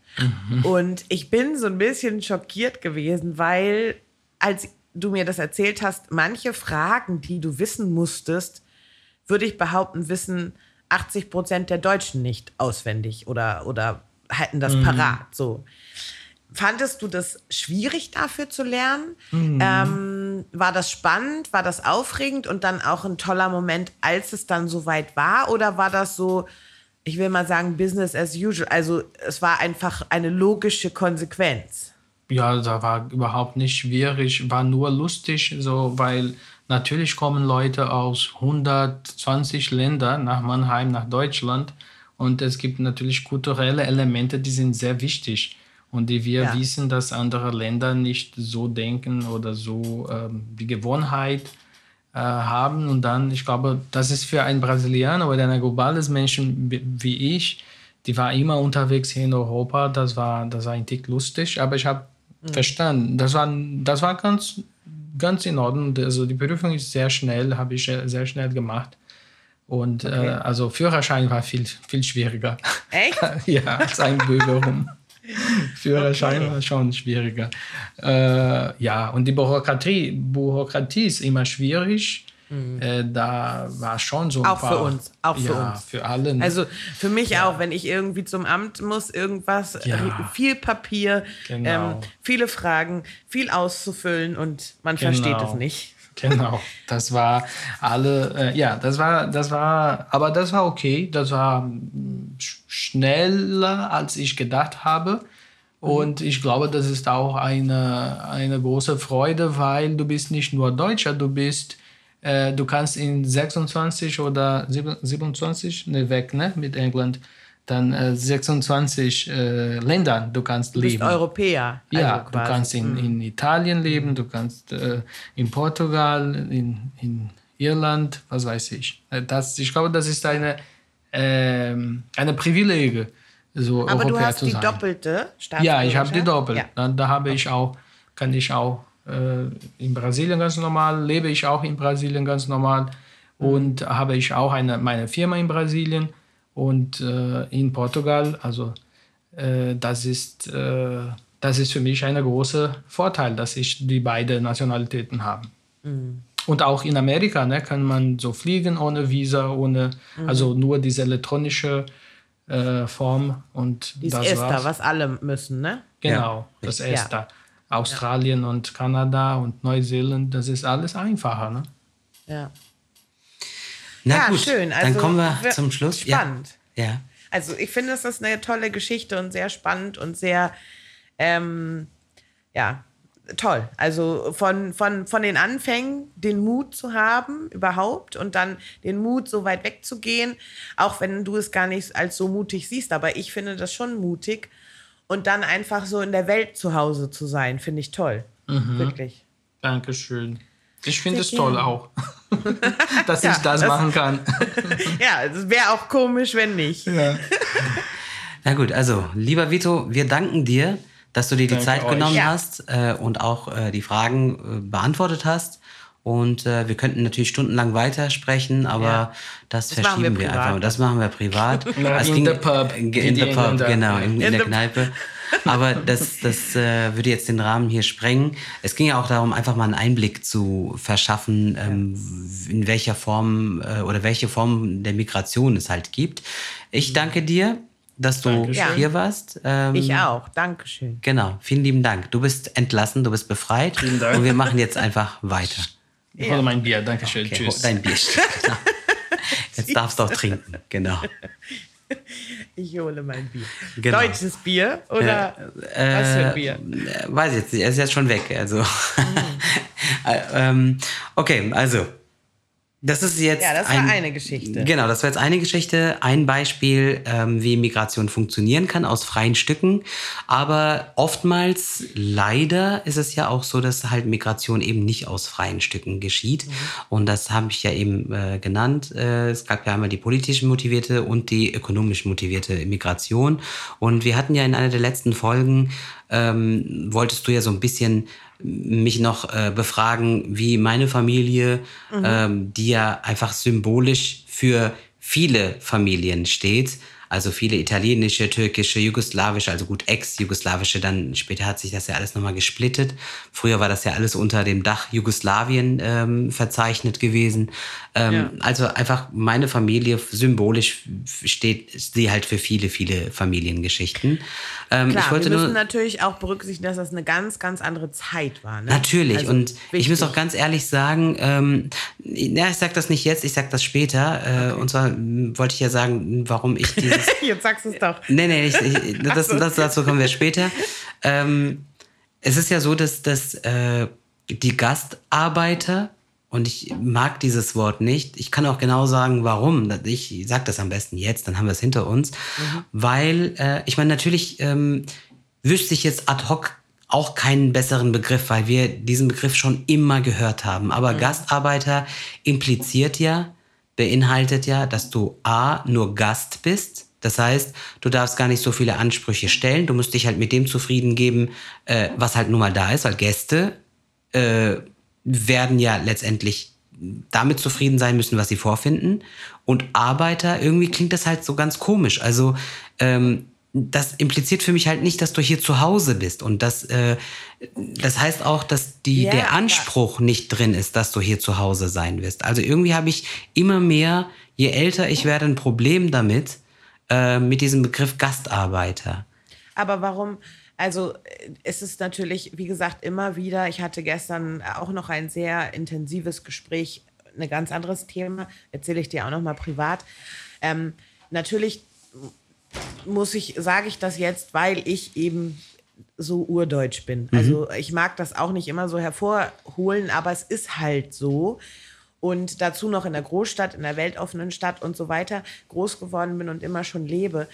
Und ich bin so ein bisschen schockiert gewesen, weil als du mir das erzählt hast, manche Fragen, die du wissen musstest, würde ich behaupten, wissen 80 Prozent der Deutschen nicht auswendig oder, oder halten das parat. So. Fandest du das schwierig dafür zu lernen? Ähm, war das spannend? War das aufregend und dann auch ein toller Moment, als es dann soweit war? Oder war das so, ich will mal sagen, Business as usual? Also es war einfach eine logische Konsequenz. Ja, da war überhaupt nicht schwierig, war nur lustig, so, weil natürlich kommen Leute aus 120 Ländern nach Mannheim, nach Deutschland und es gibt natürlich kulturelle Elemente, die sind sehr wichtig und die wir Ja. wissen, dass andere Länder nicht so denken oder so ähm, die Gewohnheit äh, haben und dann, ich glaube, das ist für einen Brasilianer oder ein globales Menschen wie- ich, die war immer unterwegs hier in Europa, das war, das war ein Tick lustig, aber ich habe verstanden, das war, das war ganz, ganz in Ordnung, also die Prüfung ist sehr schnell, habe ich äh, sehr schnell gemacht und äh, also Führerschein war viel, viel schwieriger. Echt? ja, als Einbürgerung. Führerschein Okay. war schon schwieriger. Äh, ja, und die Bürokratie, Bürokratie ist immer schwierig. Äh, da war schon so ein Mhm. Auch für paar, uns, auch für ja, uns. für alle. ne? Also für mich auch, wenn ich irgendwie zum Amt muss, irgendwas, Ja. äh, viel Papier, Genau. ähm, viele Fragen, viel auszufüllen und man versteht Genau. es nicht. Genau, das war alle, äh, ja, das war, das war, aber das war okay, das war sch- schneller, als ich gedacht habe. Und ich glaube, das ist auch eine, eine große Freude, weil du bist nicht nur Deutscher, du bist, äh, du kannst in 26 oder 7 27, ne, weg, ne, mit England, dann äh, 26 äh, Ländern du kannst Du bist leben. Europäer. Ja, also du quasi. kannst in, in Italien leben, du kannst äh, in Portugal, in, in Irland, was weiß ich. Äh, Das, ich glaube, das ist eine, ähm, eine Privileg, so Aber du Europäer hast zu die sein. doppelte Ja, ich habe die Staatsbürgerschaft? doppelt. Ja. Da, da habe ich auch, kann ich auch äh, in Brasilien ganz normal, lebe ich auch in Brasilien ganz normal und habe ich auch eine, meine Firma in Brasilien und äh, in Portugal. Also äh, das ist äh, das ist für mich ein großer Vorteil, dass ich die beiden Nationalitäten habe. Und auch in Amerika ne, kann man so fliegen ohne Visa, ohne, also nur diese elektronische äh, Form und Dies das ESTA, war's. was alle müssen, ne? Genau, das ESTA. Australien und Kanada und Neuseeland, das ist alles einfacher. Ne? Ja. Na ja, gut, schön. Also dann kommen wir zum Schluss. Spannend. Ja. ja. Also ich finde, es ist eine tolle Geschichte und sehr spannend und sehr, ähm, ja, toll. Also von, von, von den Anfängen den Mut zu haben überhaupt und dann den Mut, so weit wegzugehen, auch wenn du es gar nicht als so mutig siehst, aber ich finde das schon mutig. Und dann einfach so in der Welt zu Hause zu sein, finde ich toll. Wirklich. Dankeschön. Ich finde es toll auch, dass Ja, ich das, das- machen kann. Ja, es wäre auch komisch, wenn nicht. Na gut, also lieber Vito, wir danken dir, dass du dir die Danke Zeit euch. genommen Ja. hast äh, und auch äh, die Fragen äh, beantwortet hast. Und äh, wir könnten natürlich stundenlang weitersprechen, aber Ja. das, Das verschieben wir wir, einfach. Das machen wir privat. In ging- the pub, In, in die the pub, genau, in, in, In der Kneipe. Aber das, das äh, würde jetzt den Rahmen hier sprengen. Es ging ja auch darum, einfach mal einen Einblick zu verschaffen, ähm, in welcher Form äh, oder welche Form der Migration es halt gibt. Ich danke dir, dass du Dankeschön. hier warst. Ähm, Ich auch. Dankeschön. Genau, vielen lieben Dank. Du bist entlassen, du bist befreit. Vielen Dank. Und wir machen jetzt einfach weiter. Ich hole mein Bier, danke schön. Okay, Tschüss. Dein Bier. Genau. Jetzt darfst du auch trinken. Genau. Ich hole mein Bier. Genau. Deutsches Bier oder Äh, was für ein Bier? äh, weiß ich jetzt nicht, er ist jetzt schon weg. Also. Äh, ähm, okay, also. Das ist jetzt. Ja, das war ein, eine Geschichte. Genau, das war jetzt eine Geschichte, ein Beispiel, ähm, wie Migration funktionieren kann aus freien Stücken. Aber oftmals, leider, ist es ja auch so, dass halt Migration eben nicht aus freien Stücken geschieht. Mhm. Und das habe ich ja eben äh, genannt. Äh, es gab ja einmal die politisch motivierte und die ökonomisch motivierte Migration. Und wir hatten ja in einer der letzten Folgen, ähm, wolltest du ja so ein bisschen mich noch äh, befragen, wie meine Familie, ähm, die ja einfach symbolisch für viele Familien steht, also viele italienische, türkische, jugoslawische, also gut ex-jugoslawische, dann später hat sich das ja alles nochmal gesplittet. Früher war das ja alles unter dem Dach Jugoslawien ähm, verzeichnet gewesen. Ähm, Ja. Also einfach meine Familie symbolisch steht sie halt für viele, viele Familiengeschichten. Ähm, Klar, ich wollte wir müssen nur natürlich auch berücksichtigen, dass das eine ganz, ganz andere Zeit war. Ne? Natürlich. Also, und ich wichtig. muss auch ganz ehrlich sagen, ähm, ja, ich sag das nicht jetzt, ich sag das später. Äh, Und zwar m, wollte ich ja sagen, warum ich dieses. Jetzt sagst du es doch. nee, nee, ich, ich, das, das, dazu kommen wir später. Ähm, es ist ja so, dass, dass äh, die Gastarbeiter, und ich mag dieses Wort nicht, ich kann auch genau sagen, warum. Ich sag das am besten jetzt, dann haben wir es hinter uns. Weil, äh, ich meine, natürlich ähm, wüsste ich jetzt ad hoc auch keinen besseren Begriff, weil wir diesen Begriff schon immer gehört haben. Aber Gastarbeiter impliziert ja, beinhaltet ja, dass du A, nur Gast bist. Das heißt, du darfst gar nicht so viele Ansprüche stellen. Du musst dich halt mit dem zufrieden geben, äh, was halt nun mal da ist, weil Gäste äh, werden ja letztendlich damit zufrieden sein müssen, was sie vorfinden. Und Arbeiter, irgendwie klingt das halt so ganz komisch. Also ähm, das impliziert für mich halt nicht, dass du hier zu Hause bist. Und das, äh, das heißt auch, dass die, Ja, der. Anspruch nicht drin ist, dass du hier zu Hause sein wirst. Also irgendwie habe ich immer mehr, je älter ich werde, ein Problem damit, äh, mit diesem Begriff Gastarbeiter. Aber warum? Also äh, es ist natürlich, wie gesagt, immer wieder, ich hatte gestern auch noch ein sehr intensives Gespräch, ein ganz anderes Thema, erzähle ich dir auch noch mal privat. Ähm, natürlich muss ich, sage ich das jetzt, weil ich eben so urdeutsch bin. Also ich mag das auch nicht immer so hervorholen, aber es ist halt so. Und dazu noch in der Großstadt, in der weltoffenen Stadt und so weiter groß geworden bin und immer schon lebe.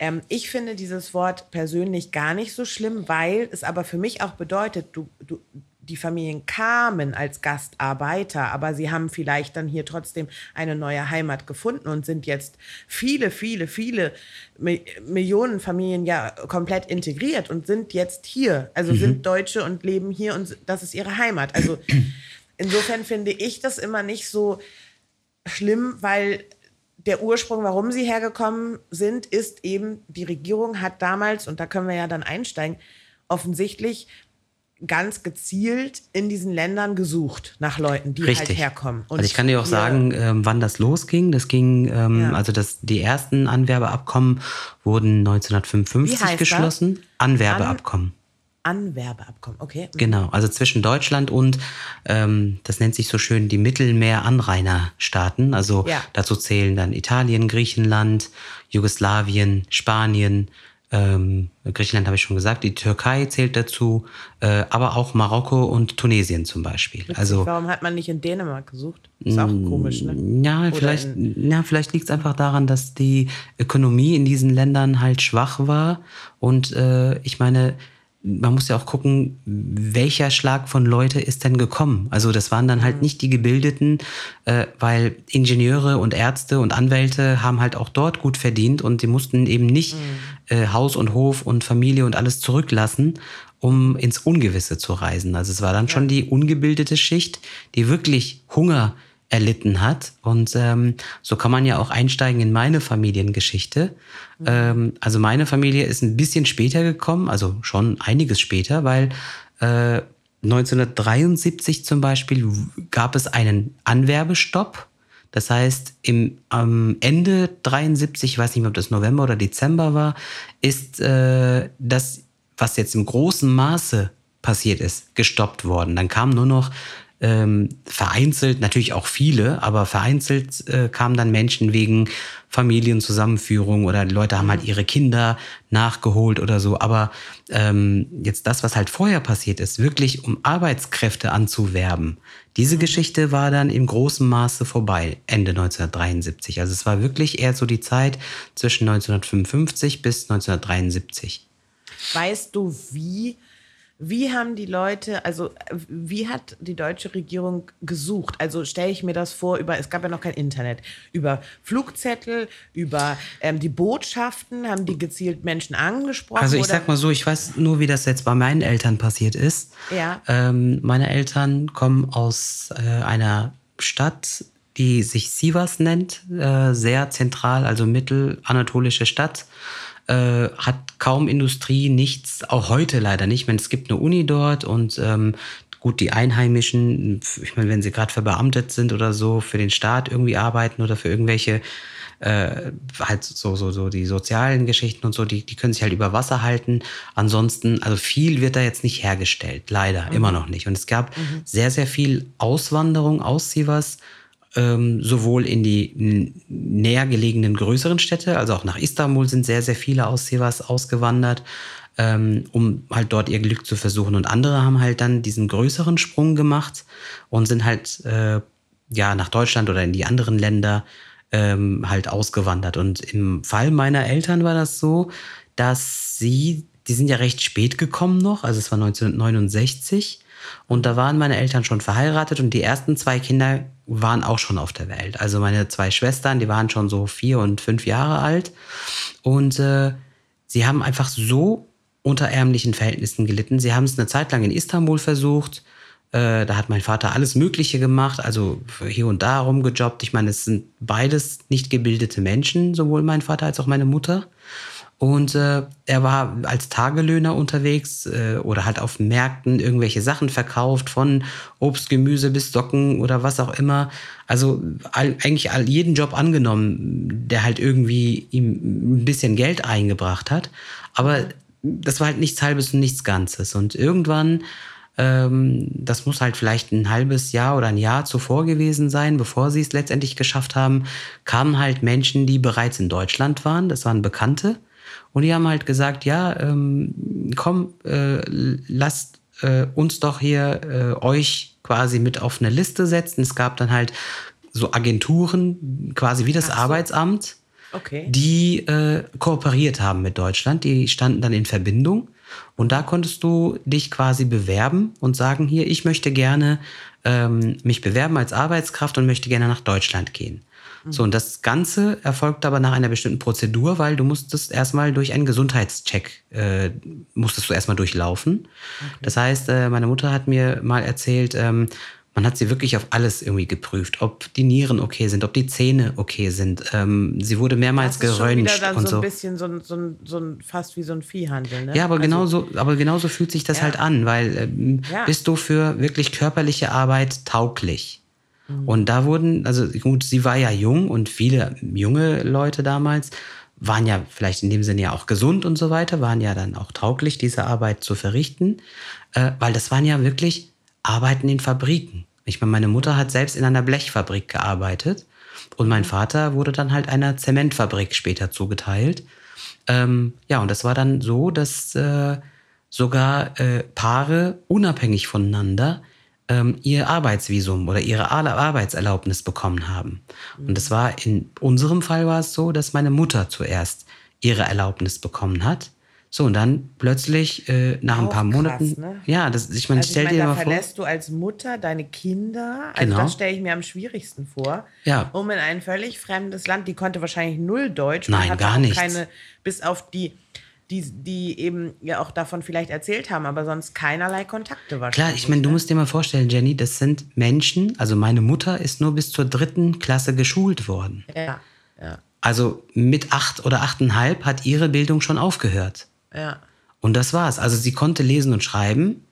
Ähm, ich finde dieses Wort persönlich gar nicht so schlimm, weil es aber für mich auch bedeutet, du, du, die Familien kamen als Gastarbeiter, aber sie haben vielleicht dann hier trotzdem eine neue Heimat gefunden und sind jetzt viele, viele, viele Mi Millionen Familien ja komplett integriert und sind jetzt hier, also sind Deutsche und leben hier und das ist ihre Heimat. Also insofern finde ich das immer nicht so schlimm, weil der Ursprung, warum sie hergekommen sind, ist eben, die Regierung hat damals, und da können wir ja dann einsteigen, offensichtlich ganz gezielt in diesen Ländern gesucht nach Leuten, die halt herkommen. Und also ich kann dir auch sagen, ähm, wann das losging. Das ging, ähm, Ja. also das, die ersten Anwerbeabkommen wurden 1955 Wie heißt das? geschlossen. Anwerbeabkommen. Anwerbeabkommen, okay. Genau, also zwischen Deutschland und, ähm, das nennt sich so schön, die Mittelmeer-Anrainerstaaten. Also Ja. dazu zählen dann Italien, Griechenland, Jugoslawien, Spanien, ähm, Griechenland habe ich schon gesagt, die Türkei zählt dazu, äh, aber auch Marokko und Tunesien zum Beispiel. Also Warum hat man nicht in Dänemark gesucht? Ist auch komisch, ne? ja, Oder vielleicht, ja, vielleicht liegt es einfach daran, dass die Ökonomie in diesen Ländern halt schwach war. Und äh, ich meine, man muss ja auch gucken, welcher Schlag von Leute ist denn gekommen. Also das waren dann halt nicht die Gebildeten, äh, weil Ingenieure und Ärzte und Anwälte haben halt auch dort gut verdient und die mussten eben nicht äh, Haus und Hof und Familie und alles zurücklassen, um ins Ungewisse zu reisen. Also es war dann schon die ungebildete Schicht, die wirklich Hunger erlitten hat. Und ähm, so kann man ja auch einsteigen in meine Familiengeschichte. Mhm. Ähm, also meine Familie ist ein bisschen später gekommen, also schon einiges später, weil äh, 1973 zum Beispiel gab es einen Anwerbestopp. Das heißt, im am Ende 73, ich weiß nicht mehr, ob das November oder Dezember war, ist äh, das, was jetzt im großen Maße passiert ist, gestoppt worden. Dann kamen nur noch ähm, vereinzelt, natürlich auch viele, aber vereinzelt äh, kamen dann Menschen wegen Familienzusammenführung oder die Leute haben halt ihre Kinder nachgeholt oder so. Aber ähm, jetzt das, was halt vorher passiert ist, wirklich um Arbeitskräfte anzuwerben, diese Geschichte war dann im großen Maße vorbei, Ende 1973. Also es war wirklich eher so die Zeit zwischen 1955 bis 1973. Weißt du, wie wie haben die Leute, also wie hat die deutsche Regierung gesucht? Also stelle ich mir das vor, über, es gab ja noch kein Internet, über Flugzettel, über ähm, die Botschaften, haben die gezielt Menschen angesprochen? Also ich oder? sag mal so, ich weiß nur, wie das jetzt bei meinen Eltern passiert ist. Ja. Ähm, meine Eltern kommen aus äh, einer Stadt, die sich Sivas nennt, äh, sehr zentral, also mittelanatolische Stadt äh, hat kaum Industrie, nichts, auch heute leider nicht. Ich meine, es gibt eine Uni dort und ähm, gut, die Einheimischen, ich meine, wenn sie gerade verbeamtet sind oder so, für den Staat irgendwie arbeiten oder für irgendwelche äh, halt so, so, so die sozialen Geschichten und so, die, die können sich halt über Wasser halten. Ansonsten, also viel wird da jetzt nicht hergestellt, leider, mhm. immer noch nicht. Und es gab mhm. sehr, sehr viel Auswanderung aus Sivas ähm, sowohl in die näher gelegenen größeren Städte, also auch nach Istanbul sind sehr, sehr viele aus Sivas ausgewandert, ähm, um halt dort ihr Glück zu versuchen. Und andere haben halt dann diesen größeren Sprung gemacht und sind halt äh, ja nach Deutschland oder in die anderen Länder ähm, halt ausgewandert. Und im Fall meiner Eltern war das so, dass sie, die sind ja recht spät gekommen noch, also es war 1969 und da waren meine Eltern schon verheiratet und die ersten zwei Kinder waren auch schon auf der Welt. Also meine zwei Schwestern, die waren schon so vier und fünf Jahre alt. Und äh, sie haben einfach so unter ärmlichen Verhältnissen gelitten. Sie haben es eine Zeit lang in Istanbul versucht. Äh, da hat mein Vater alles Mögliche gemacht, also hier und da rumgejobbt. Ich meine, es sind beides nicht gebildete Menschen, sowohl mein Vater als auch meine Mutter. Und äh, er war als Tagelöhner unterwegs äh, oder halt auf Märkten irgendwelche Sachen verkauft, von Obst, Gemüse bis Socken oder was auch immer. Also all, eigentlich all, jeden Job angenommen, der halt irgendwie ihm ein bisschen Geld eingebracht hat. Aber das war halt nichts Halbes und nichts Ganzes. Und irgendwann ähm, das muss halt vielleicht ein halbes Jahr oder ein Jahr zuvor gewesen sein, bevor sie es letztendlich geschafft haben, kamen halt Menschen, die bereits in Deutschland waren. Das waren Bekannte und die haben halt gesagt, ja, ähm, komm, äh, lasst äh, uns doch hier äh, euch quasi mit auf eine Liste setzen. Es gab dann halt so Agenturen, quasi wie das so. Arbeitsamt, okay. die äh, kooperiert haben mit Deutschland. Die standen dann in Verbindung. Und da konntest du dich quasi bewerben und sagen, hier, ich möchte gerne ähm, mich bewerben als Arbeitskraft und möchte gerne nach Deutschland gehen. So, und das Ganze erfolgt aber nach einer bestimmten Prozedur, weil du musstest erstmal durch einen Gesundheitscheck, äh, musstest du erstmal durchlaufen. Okay. Das heißt, äh, meine Mutter hat mir mal erzählt, ähm, man hat sie wirklich auf alles irgendwie geprüft, ob die Nieren okay sind, ob die Zähne okay sind. Ähm, sie wurde mehrmals das ist geröntgt schon wieder dann und so. ein bisschen so ein, so ein, so ein fast wie so ein Viehhandel. Ne? Ja, aber also, genauso, aber genauso fühlt sich das ja. halt an, weil ähm, ja. bist du für wirklich körperliche Arbeit tauglich? Mhm. Und da wurden, also gut, sie war ja jung und viele junge Leute damals waren ja vielleicht in dem Sinne ja auch gesund und so weiter, waren ja dann auch tauglich, diese Arbeit zu verrichten, äh, weil das waren ja wirklich Arbeiten in Fabriken. Ich meine, meine Mutter hat selbst in einer Blechfabrik gearbeitet und mein Vater wurde dann halt einer Zementfabrik später zugeteilt. Ähm, ja, und das war dann so, dass äh, sogar äh, Paare unabhängig voneinander ähm, ihr Arbeitsvisum oder ihre Arbeitserlaubnis bekommen haben. Und das war in unserem Fall war es so, dass meine Mutter zuerst ihre Erlaubnis bekommen hat. So, und dann plötzlich äh, nach ein Auch paar krass, Monaten. ne? Ja, das, ich meine, Also ich stell meine, dir da mal vor. verlässt du als Mutter deine Kinder. Also Genau. das stelle ich mir am schwierigsten vor. Ja. Um in ein völlig fremdes Land, die konnte wahrscheinlich null Deutsch. und Nein, gar auch nichts. Keine, bis auf die, die, die eben ja auch davon vielleicht erzählt haben, aber sonst keinerlei Kontakte wahrscheinlich. Klar, ich meine, du ne? musst dir mal vorstellen, Jenny, das sind Menschen, also meine Mutter ist nur bis zur dritten Klasse geschult worden. Ja, ja, Also mit acht oder achteinhalb hat ihre Bildung schon aufgehört. ja. Und das war's. Also sie konnte lesen und schreiben.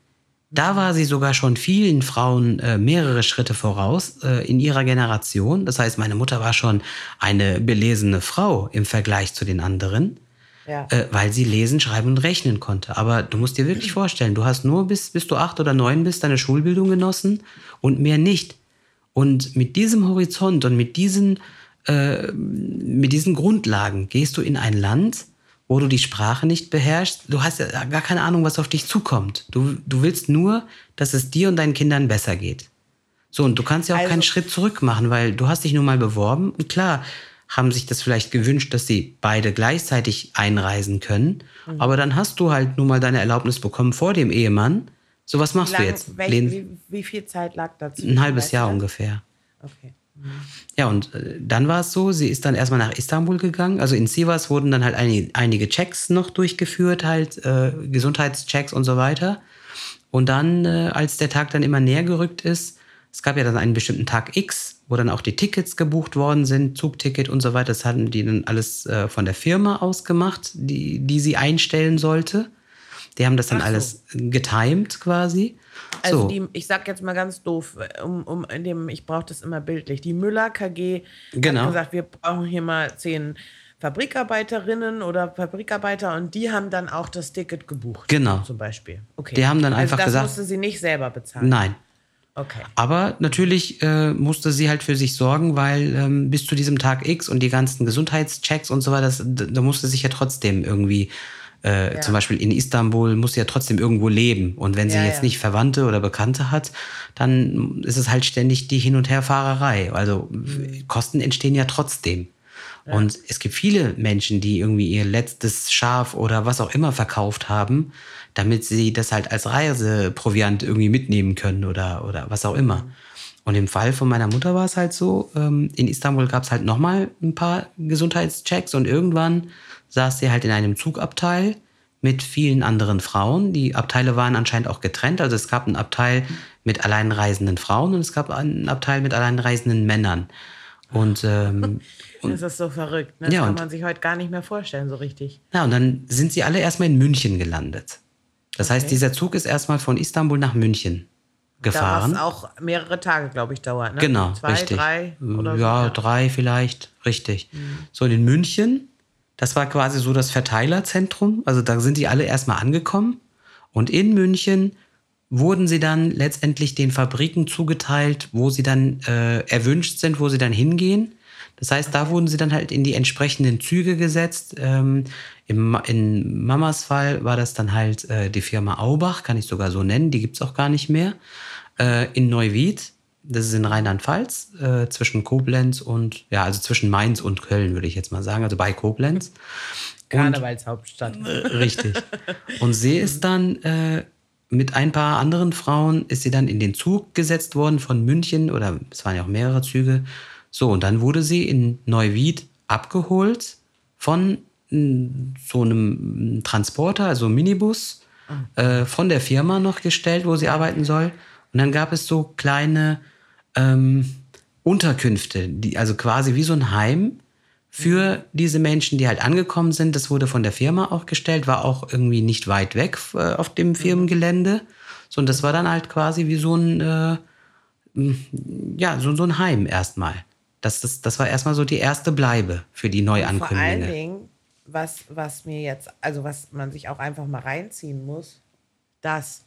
Da war sie sogar schon vielen Frauen äh, mehrere Schritte voraus äh, in ihrer Generation. Das heißt, meine Mutter war schon eine belesene Frau im Vergleich zu den anderen, ja. äh, weil sie lesen, schreiben und rechnen konnte. Aber du musst dir wirklich vorstellen, du hast nur bis, bis du acht oder neun bist deine Schulbildung genossen und mehr nicht. Und mit diesem Horizont und mit diesen, äh, mit diesen Grundlagen gehst du in ein Land, wo du die Sprache nicht beherrschst. Du hast ja gar keine Ahnung, was auf dich zukommt. Du, du willst nur, dass es dir und deinen Kindern besser geht. So, und du kannst ja auch Also- keinen Schritt zurück machen, weil du hast dich nun mal beworben. Und klar, haben sich das vielleicht gewünscht, dass sie beide gleichzeitig einreisen können. Mhm. Aber dann hast du halt nun mal deine Erlaubnis bekommen vor dem Ehemann. So, was machst lang, du jetzt? welch, wie, wie viel Zeit lag dazu? ein halbes Jahr ungefähr. Okay. Ja, und äh, dann war es so, sie ist dann erstmal nach Istanbul gegangen. Also in Sivas wurden dann halt einige, einige Checks noch durchgeführt, halt äh, Gesundheitschecks und so weiter. Und dann, äh, als der Tag dann immer näher gerückt ist, es gab ja dann einen bestimmten Tag X, wo dann auch die Tickets gebucht worden sind, Zugticket und so weiter. Das hatten die dann alles äh, von der Firma ausgemacht, die, die sie einstellen sollte. Die haben das dann so. alles getimed quasi. Also so. die, ich sag jetzt mal ganz doof, um, um in dem, ich brauche das immer bildlich. Die Müller KG Genau. hat gesagt, wir brauchen hier mal zehn Fabrikarbeiterinnen oder Fabrikarbeiter und die haben dann auch das Ticket gebucht. Genau. Zum Beispiel. Okay. Die haben dann also einfach das gesagt- musste sie nicht selber bezahlen. Nein, Okay. Aber natürlich äh, musste sie halt für sich sorgen, weil ähm, bis zu diesem Tag X und die ganzen Gesundheitschecks und so weiter, das, da musste sich ja trotzdem irgendwie, äh, Ja. zum Beispiel in Istanbul, muss sie ja trotzdem irgendwo leben. Und wenn sie Ja, jetzt ja. nicht Verwandte oder Bekannte hat, dann ist es halt ständig die Hin- und Herfahrerei. Also Mhm. Kosten entstehen ja trotzdem. Und es gibt viele Menschen, die irgendwie ihr letztes Schaf oder was auch immer verkauft haben, damit sie das halt als Reiseproviant irgendwie mitnehmen können oder, oder was auch immer. Und im Fall von meiner Mutter war es halt so, ähm, in Istanbul gab es halt nochmal ein paar Gesundheitschecks und irgendwann saß sie halt in einem Zugabteil mit vielen anderen Frauen. Die Abteile waren anscheinend auch getrennt. Also es gab einen Abteil mit alleinreisenden Frauen und es gab einen Abteil mit alleinreisenden Männern. Und ähm, Das ist so verrückt. Ne? Das Ja, kann und- man sich heute gar nicht mehr vorstellen, so richtig. Ja, und dann sind sie alle erstmal in München gelandet. Das heißt, Okay. dieser Zug ist erstmal von Istanbul nach München gefahren. Da was auch mehrere Tage, glaube ich, dauert. Ne? Genau, Zwei, richtig. drei oder so. ja, drei vielleicht, richtig. Mhm. So, und in München, das war quasi so das Verteilerzentrum. Also da sind die alle erstmal angekommen. Und in München wurden sie dann letztendlich den Fabriken zugeteilt, wo sie dann äh, erwünscht sind, wo sie dann hingehen. Das heißt, da wurden sie dann halt in die entsprechenden Züge gesetzt. Ähm, im, in Mamas Fall war das dann halt äh, die Firma Aubach, kann ich sogar so nennen, die gibt's auch gar nicht mehr. Äh, in Neuwied, das ist in Rheinland-Pfalz, äh, zwischen Koblenz und, ja, also zwischen Mainz und Köln, würde ich jetzt mal sagen, also bei Koblenz. Karnevalshauptstadt. Äh, Richtig. Und sie ist dann äh, mit ein paar anderen Frauen, ist sie dann in den Zug gesetzt worden von München, oder es waren ja auch mehrere Züge. So, und dann wurde sie in Neuwied abgeholt von mm, so einem Transporter, also einem Minibus, äh, von der Firma noch gestellt, wo sie arbeiten soll. Und dann gab es so kleine ähm, Unterkünfte, die, also quasi wie so ein Heim für diese Menschen, die halt angekommen sind. Das wurde von der Firma auch gestellt, war auch irgendwie nicht weit weg äh, auf dem Firmengelände. So, und das war dann halt quasi wie so ein, äh, m, ja, so, so ein Heim erstmal. Das, das, das war erstmal so die erste Bleibe für die Vor allen Neuankömmlinge. Dingen, was, was mir jetzt, also was man sich auch einfach mal reinziehen muss, dass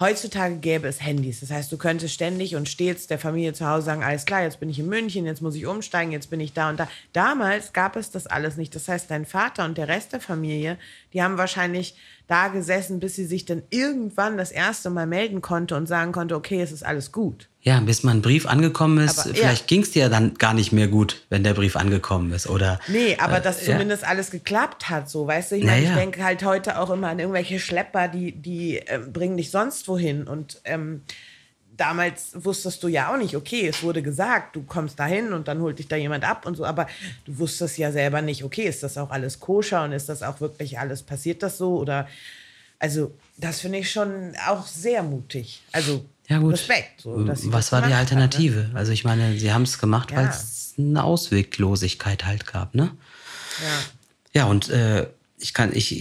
heutzutage gäbe es Handys. Das heißt, du könntest ständig und stets der Familie zu Hause sagen, alles klar, jetzt bin ich in München, jetzt muss ich umsteigen, jetzt bin ich da und da. Damals gab es das alles nicht. Das heißt, dein Vater und der Rest der Familie, Die haben wahrscheinlich da gesessen, bis sie sich dann irgendwann das erste Mal melden konnte und sagen konnte, okay, es ist alles gut. Ja, bis mal ein Brief angekommen ist. Aber, ja. Vielleicht ging es dir dann gar nicht mehr gut, wenn der Brief angekommen ist, oder? Nee, aber Äh, dass ja. zumindest alles geklappt hat, so, weißt du? Ich Naja. ich denke halt heute auch immer an irgendwelche Schlepper, die, die ähm, bringen dich sonst wohin. Und ähm, damals wusstest du ja auch nicht, okay, es wurde gesagt, du kommst dahin und dann holt dich da jemand ab und so, aber du wusstest ja selber nicht, okay, ist das auch alles koscher und ist das auch wirklich alles, passiert das so? Oder also, das finde ich schon auch sehr mutig. Also Ja, gut. Respekt. So, Was war die hat, ne? Alternative? Also ich meine, sie haben es gemacht, Ja. weil es eine Ausweglosigkeit halt gab, ne? Ja. Ja, und äh, ich kann, ich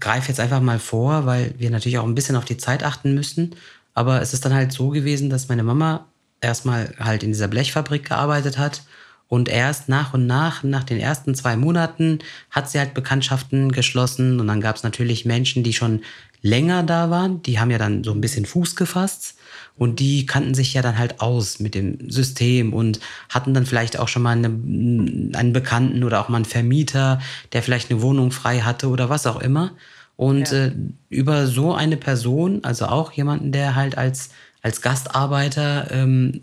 greife jetzt einfach mal vor, weil wir natürlich auch ein bisschen auf die Zeit achten müssen. Aber es ist dann halt so gewesen, dass meine Mama erstmal halt in dieser Blechfabrik gearbeitet hat und erst nach und nach, nach den ersten zwei Monaten, hat sie halt Bekanntschaften geschlossen und dann gab es natürlich Menschen, die schon länger da waren, die haben ja dann so ein bisschen Fuß gefasst und die kannten sich ja dann halt aus mit dem System und hatten dann vielleicht auch schon mal eine, einen Bekannten oder auch mal einen Vermieter, der vielleicht eine Wohnung frei hatte oder was auch immer. Und Ja. äh, über so eine Person, also auch jemanden, der halt als, als Gastarbeiter ähm,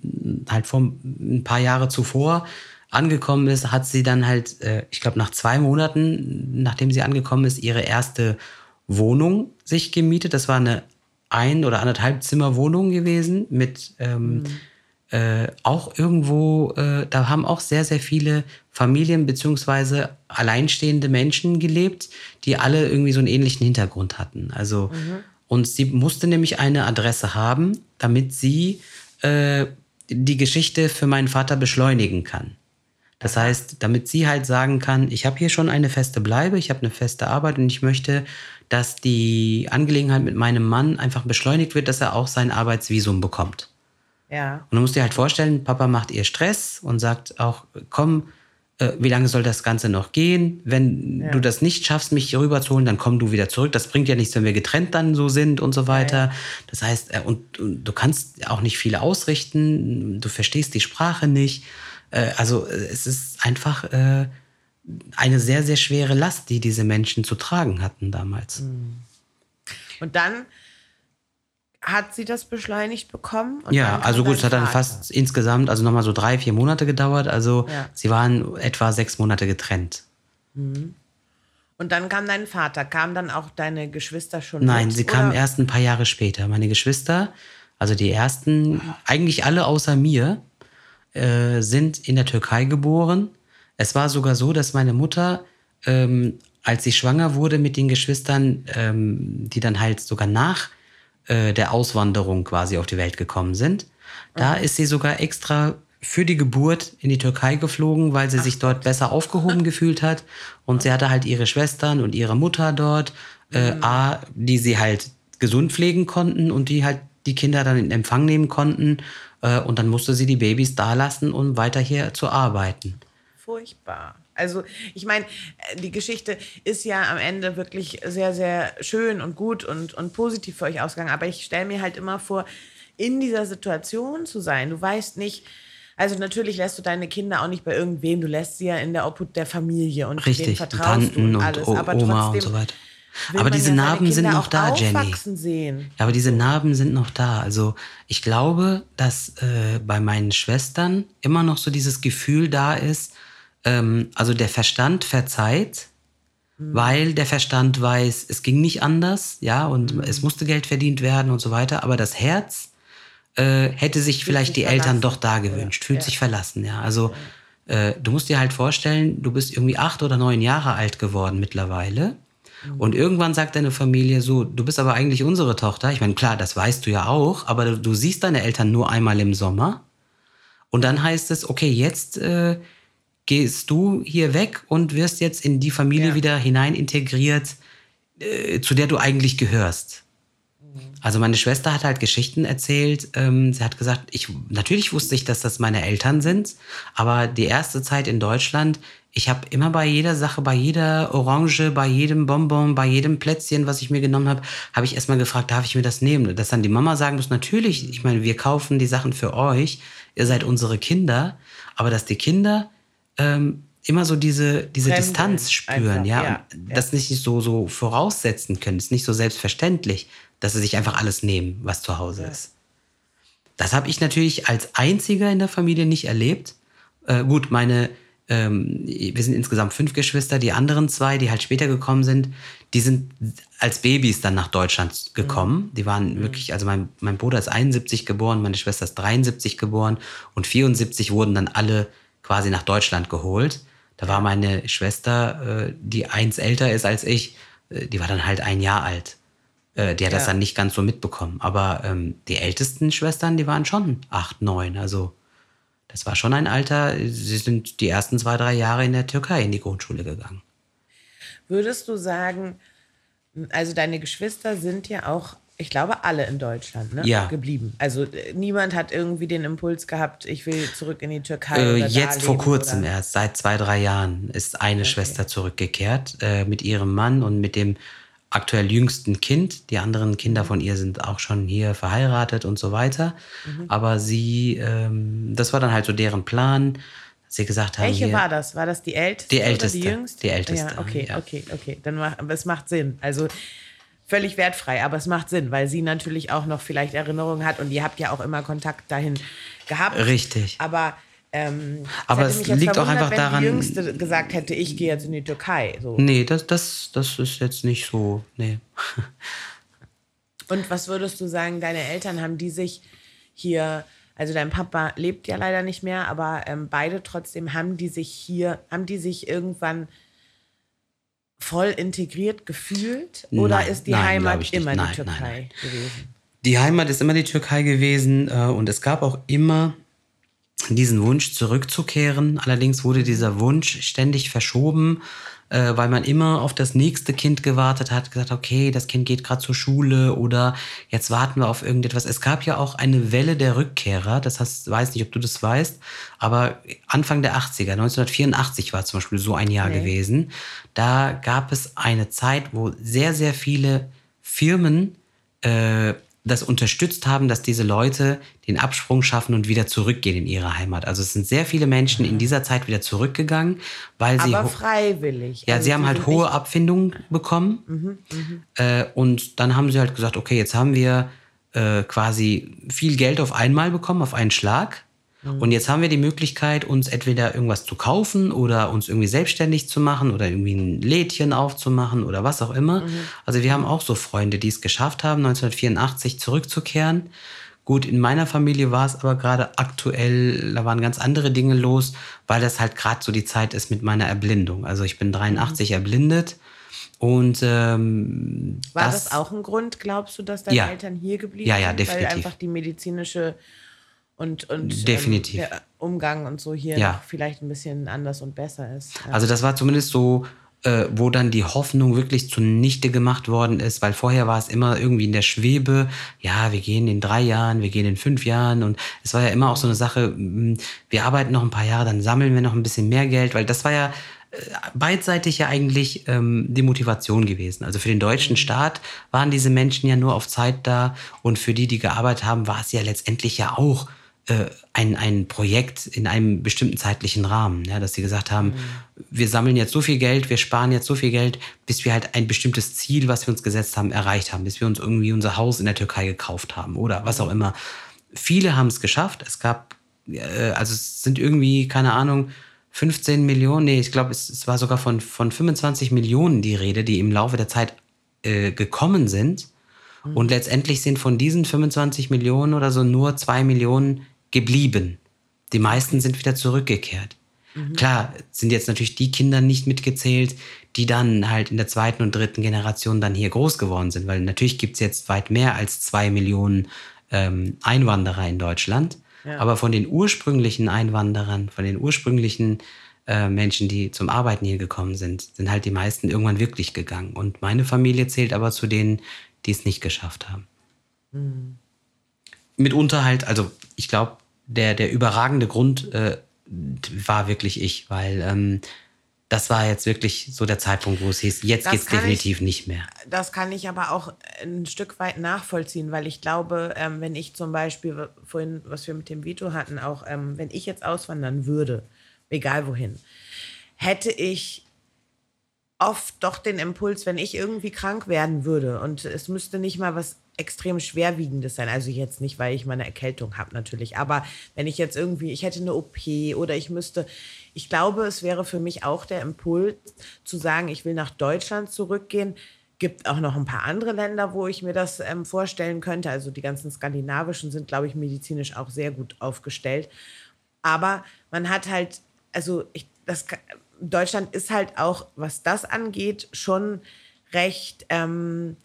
halt vor ein paar Jahre zuvor angekommen ist, hat sie dann halt, äh, ich glaube, nach zwei Monaten, nachdem sie angekommen ist, ihre erste Wohnung sich gemietet. Das war eine ein- oder anderthalb Zimmer Wohnung gewesen mit ähm, äh, auch irgendwo, äh, da haben auch sehr, sehr viele Familien beziehungsweise alleinstehende Menschen gelebt, die alle irgendwie so einen ähnlichen Hintergrund hatten. Also, und sie musste nämlich eine Adresse haben, damit sie äh, die Geschichte für meinen Vater beschleunigen kann. Das heißt, damit sie halt sagen kann, ich habe hier schon eine feste Bleibe, ich habe eine feste Arbeit und ich möchte, dass die Angelegenheit mit meinem Mann einfach beschleunigt wird, dass er auch sein Arbeitsvisum bekommt. Ja. Und du musst dir halt vorstellen, Papa macht ihr Stress und sagt auch, komm, äh, wie lange soll das Ganze noch gehen? Wenn Ja. du das nicht schaffst, mich hier rüberzuholen, dann komm du wieder zurück. Das bringt ja nichts, wenn wir getrennt dann so sind und so weiter. Das heißt, äh, und, und du kannst auch nicht viel ausrichten, du verstehst die Sprache nicht. Äh, also äh, es ist einfach äh, eine sehr, sehr schwere Last, die diese Menschen zu tragen hatten damals. Und dann hat sie das beschleunigt bekommen. Ja, also gut, es hat dann fast insgesamt, also nochmal so drei, vier Monate gedauert. Also Ja. sie waren etwa sechs Monate getrennt. Und dann kam dein Vater. Kamen dann auch deine Geschwister schon Nein, mit, sie kamen erst ein paar Jahre später. Meine Geschwister, also die ersten, eigentlich alle außer mir, äh, sind in der Türkei geboren. Es war sogar so, dass meine Mutter, ähm, als sie schwanger wurde mit den Geschwistern, ähm, die dann halt sogar nach äh, der Auswanderung quasi auf die Welt gekommen sind, da ist sie sogar extra für die Geburt in die Türkei geflogen, weil sie sich dort besser aufgehoben gefühlt hat. Und sie hatte halt ihre Schwestern und ihre Mutter dort, äh, A, die sie halt gesund pflegen konnten und die halt die Kinder dann in Empfang nehmen konnten. Äh, und dann musste sie die Babys da lassen, um weiter hier zu arbeiten. Furchtbar. Also, ich meine, äh, die Geschichte ist ja am Ende wirklich sehr, sehr schön und gut und, und positiv für euch ausgegangen. Aber ich stelle mir halt immer vor, in dieser Situation zu sein. Du weißt nicht, also natürlich lässt du deine Kinder auch nicht bei irgendwem, du lässt sie ja in der Obhut der Familie und denen Richtig, vertraust Tanten du und und alles. O- aber Oma trotzdem und so weiter. Aber diese ja Narben sind noch da, Jenny. sehen. Ja, aber diese Narben sind noch da. Also ich glaube, dass äh, bei meinen Schwestern immer noch so dieses Gefühl da ist, ähm, also der Verstand verzeiht, weil der Verstand weiß, es ging nicht anders, ja, und es musste Geld verdient werden und so weiter, aber das Herz äh, hätte sich vielleicht sich die Eltern verlassen. doch da gewünscht, fühlt Ja. sich verlassen, ja. Also äh, du musst dir halt vorstellen, du bist irgendwie acht oder neun Jahre alt geworden mittlerweile. Und irgendwann sagt deine Familie so, du bist aber eigentlich unsere Tochter. Ich meine, klar, das weißt du ja auch, aber du, du siehst deine Eltern nur einmal im Sommer. Und dann heißt es, okay, jetzt äh, gehst du hier weg und wirst jetzt in die Familie Ja. wieder hinein integriert, äh, zu der du eigentlich gehörst. Also meine Schwester hat halt Geschichten erzählt. Ähm, sie hat gesagt, ich natürlich wusste ich, dass das meine Eltern sind, aber die erste Zeit in Deutschland, ich habe immer bei jeder Sache, bei jeder Orange, bei jedem Bonbon, bei jedem Plätzchen, was ich mir genommen habe, habe ich erstmal gefragt, darf ich mir das nehmen? Dass dann die Mama sagen muss, natürlich, ich meine, wir kaufen die Sachen für euch, ihr seid unsere Kinder, aber dass die Kinder ähm, immer so diese, diese Distanz spüren, einfach, ja, ja, das nicht so, so voraussetzen können. Es ist nicht so selbstverständlich, dass sie sich einfach alles nehmen, was zu Hause ist. Das habe ich natürlich als einziger in der Familie nicht erlebt. Äh, gut, meine, ähm, wir sind insgesamt fünf Geschwister, die anderen zwei, die halt später gekommen sind, die sind als Babys dann nach Deutschland gekommen. Die waren wirklich, also mein, mein Bruder ist 71 geboren, meine Schwester ist 73 geboren und 74 wurden dann alle quasi nach Deutschland geholt. Da war meine Schwester, äh, die eins älter ist als ich, äh, die war dann halt ein Jahr alt. Äh, die hat das Ja. dann nicht ganz so mitbekommen. Aber ähm, die ältesten Schwestern, die waren schon acht, neun. Also das war schon ein Alter. Sie sind die ersten zwei, drei Jahre in der Türkei in die Grundschule gegangen. Würdest du sagen, also deine Geschwister sind ja auch, ich glaube, alle in Deutschland ne? Ja. geblieben. Also äh, niemand hat irgendwie den Impuls gehabt, ich will zurück in die Türkei. Äh, jetzt vor kurzem oder? erst, seit zwei, drei Jahren, ist eine Schwester zurückgekehrt äh, mit ihrem Mann und mit dem aktuell jüngsten Kind. Die anderen Kinder von ihr sind auch schon hier verheiratet und so weiter. Mhm. Aber sie, ähm, das war dann halt so deren Plan, dass sie gesagt haben, Welche hier, war das? War das die älteste? Die älteste. die jüngste? Die älteste, Ja, okay, ja. okay, okay. Dann macht, es macht Sinn. Also völlig wertfrei, aber es macht Sinn, weil sie natürlich auch noch vielleicht Erinnerungen hat und ihr habt ja auch immer Kontakt dahin gehabt. Richtig. Aber ähm, Aber es liegt auch einfach wenn daran- die Jüngste gesagt hätte, ich gehe jetzt in die Türkei. So. Nee, das, das, das ist jetzt nicht so, nee. Und was würdest du sagen, deine Eltern haben die sich hier, also dein Papa lebt ja leider nicht mehr, aber ähm, beide trotzdem haben die sich hier, haben die sich irgendwann voll integriert gefühlt? Oder Nein, ist die nein, Heimat immer Nein, die Türkei gewesen? Die Heimat ist immer die Türkei gewesen äh, und es gab auch immer diesen Wunsch zurückzukehren. Allerdings wurde dieser Wunsch ständig verschoben, äh, weil man immer auf das nächste Kind gewartet hat, gesagt, okay, das Kind geht gerade zur Schule oder jetzt warten wir auf irgendetwas. Es gab ja auch eine Welle der Rückkehrer, das heißt, weiß nicht, ob du das weißt, aber Anfang der 80er, 1984 war zum Beispiel so ein Jahr Nee. gewesen. Da gab es eine Zeit, wo sehr, sehr viele Firmen äh, das unterstützt haben, dass diese Leute den Absprung schaffen und wieder zurückgehen in ihre Heimat. Also es sind sehr viele Menschen in dieser Zeit wieder zurückgegangen, weil sie Aber freiwillig. ja, Also sie haben halt hohe Abfindungen bekommen. Äh, und dann haben sie halt gesagt, okay, jetzt haben wir äh, quasi viel Geld auf einmal bekommen, auf einen Schlag. Und jetzt haben wir die Möglichkeit, uns entweder irgendwas zu kaufen oder uns irgendwie selbstständig zu machen oder irgendwie ein Lädchen aufzumachen oder was auch immer. Also wir haben auch so Freunde, die es geschafft haben, 1984 zurückzukehren. Gut, in meiner Familie war es aber gerade aktuell, da waren ganz andere Dinge los, weil das halt gerade so die Zeit ist mit meiner Erblindung. Also ich bin 83 erblindet und ähm, War das, auch ein Grund, glaubst du, dass deine Ja. Eltern hier geblieben Ja, ja, sind? definitiv. Weil einfach die medizinische und, und Definitiv. Ähm, der Umgang und so hier Ja. vielleicht ein bisschen anders und besser ist. Also das war zumindest so, äh, wo dann die Hoffnung wirklich zunichte gemacht worden ist, weil vorher war es immer irgendwie in der Schwebe, ja, wir gehen in drei Jahren, wir gehen in fünf Jahren und es war ja immer auch so eine Sache, mh, wir arbeiten noch ein paar Jahre, dann sammeln wir noch ein bisschen mehr Geld, weil das war ja äh, beidseitig ja eigentlich ähm, die Motivation gewesen. Also für den deutschen Staat waren diese Menschen ja nur auf Zeit da und für die, die gearbeitet haben, war es ja letztendlich ja auch ein, ein Projekt in einem bestimmten zeitlichen Rahmen, ja, dass sie gesagt haben, wir sammeln jetzt so viel Geld, wir sparen jetzt so viel Geld, bis wir halt ein bestimmtes Ziel, was wir uns gesetzt haben, erreicht haben, bis wir uns irgendwie unser Haus in der Türkei gekauft haben oder was auch immer. Viele haben es geschafft. Es gab, äh, also es sind irgendwie, keine Ahnung, 15 Millionen, nee, ich glaube, es, es war sogar von, von 25 Millionen die Rede, die im Laufe der Zeit äh, gekommen sind. Und letztendlich sind von diesen 25 Millionen oder so nur zwei Millionen geblieben. Die meisten sind wieder zurückgekehrt. Klar, sind jetzt natürlich die Kinder nicht mitgezählt, die dann halt in der zweiten und dritten Generation dann hier groß geworden sind, weil natürlich gibt es jetzt weit mehr als zwei Millionen ähm, Einwanderer in Deutschland. Aber von den ursprünglichen Einwanderern, von den ursprünglichen äh, Menschen, die zum Arbeiten hier gekommen sind, sind halt die meisten irgendwann wirklich gegangen. Und meine Familie zählt aber zu denen, die es nicht geschafft haben. Mitunter halt, also ich glaube, der, der überragende Grund äh, war wirklich ich, weil ähm, das war jetzt wirklich so der Zeitpunkt, wo es hieß, jetzt Das geht's kann definitiv nicht mehr. das kann ich aber auch ein Stück weit nachvollziehen, weil ich glaube, ähm, wenn ich zum Beispiel, vorhin, was wir mit dem Veto hatten, auch ähm, wenn ich jetzt auswandern würde, egal wohin, hätte ich oft doch den Impuls, wenn ich irgendwie krank werden würde und es müsste nicht mal was extrem schwerwiegendes sein. Also jetzt nicht, weil ich meine Erkältung habe natürlich, aber wenn ich jetzt irgendwie, ich hätte eine OP oder ich müsste, ich glaube, es wäre für mich auch der Impuls zu sagen, ich will nach Deutschland zurückgehen. Gibt auch noch ein paar andere Länder, wo ich mir das ähm, vorstellen könnte. Also die ganzen skandinavischen sind, glaube ich, medizinisch auch sehr gut aufgestellt. Aber man hat halt, also ich, das, Deutschland ist halt auch, was das angeht, schon recht ähm,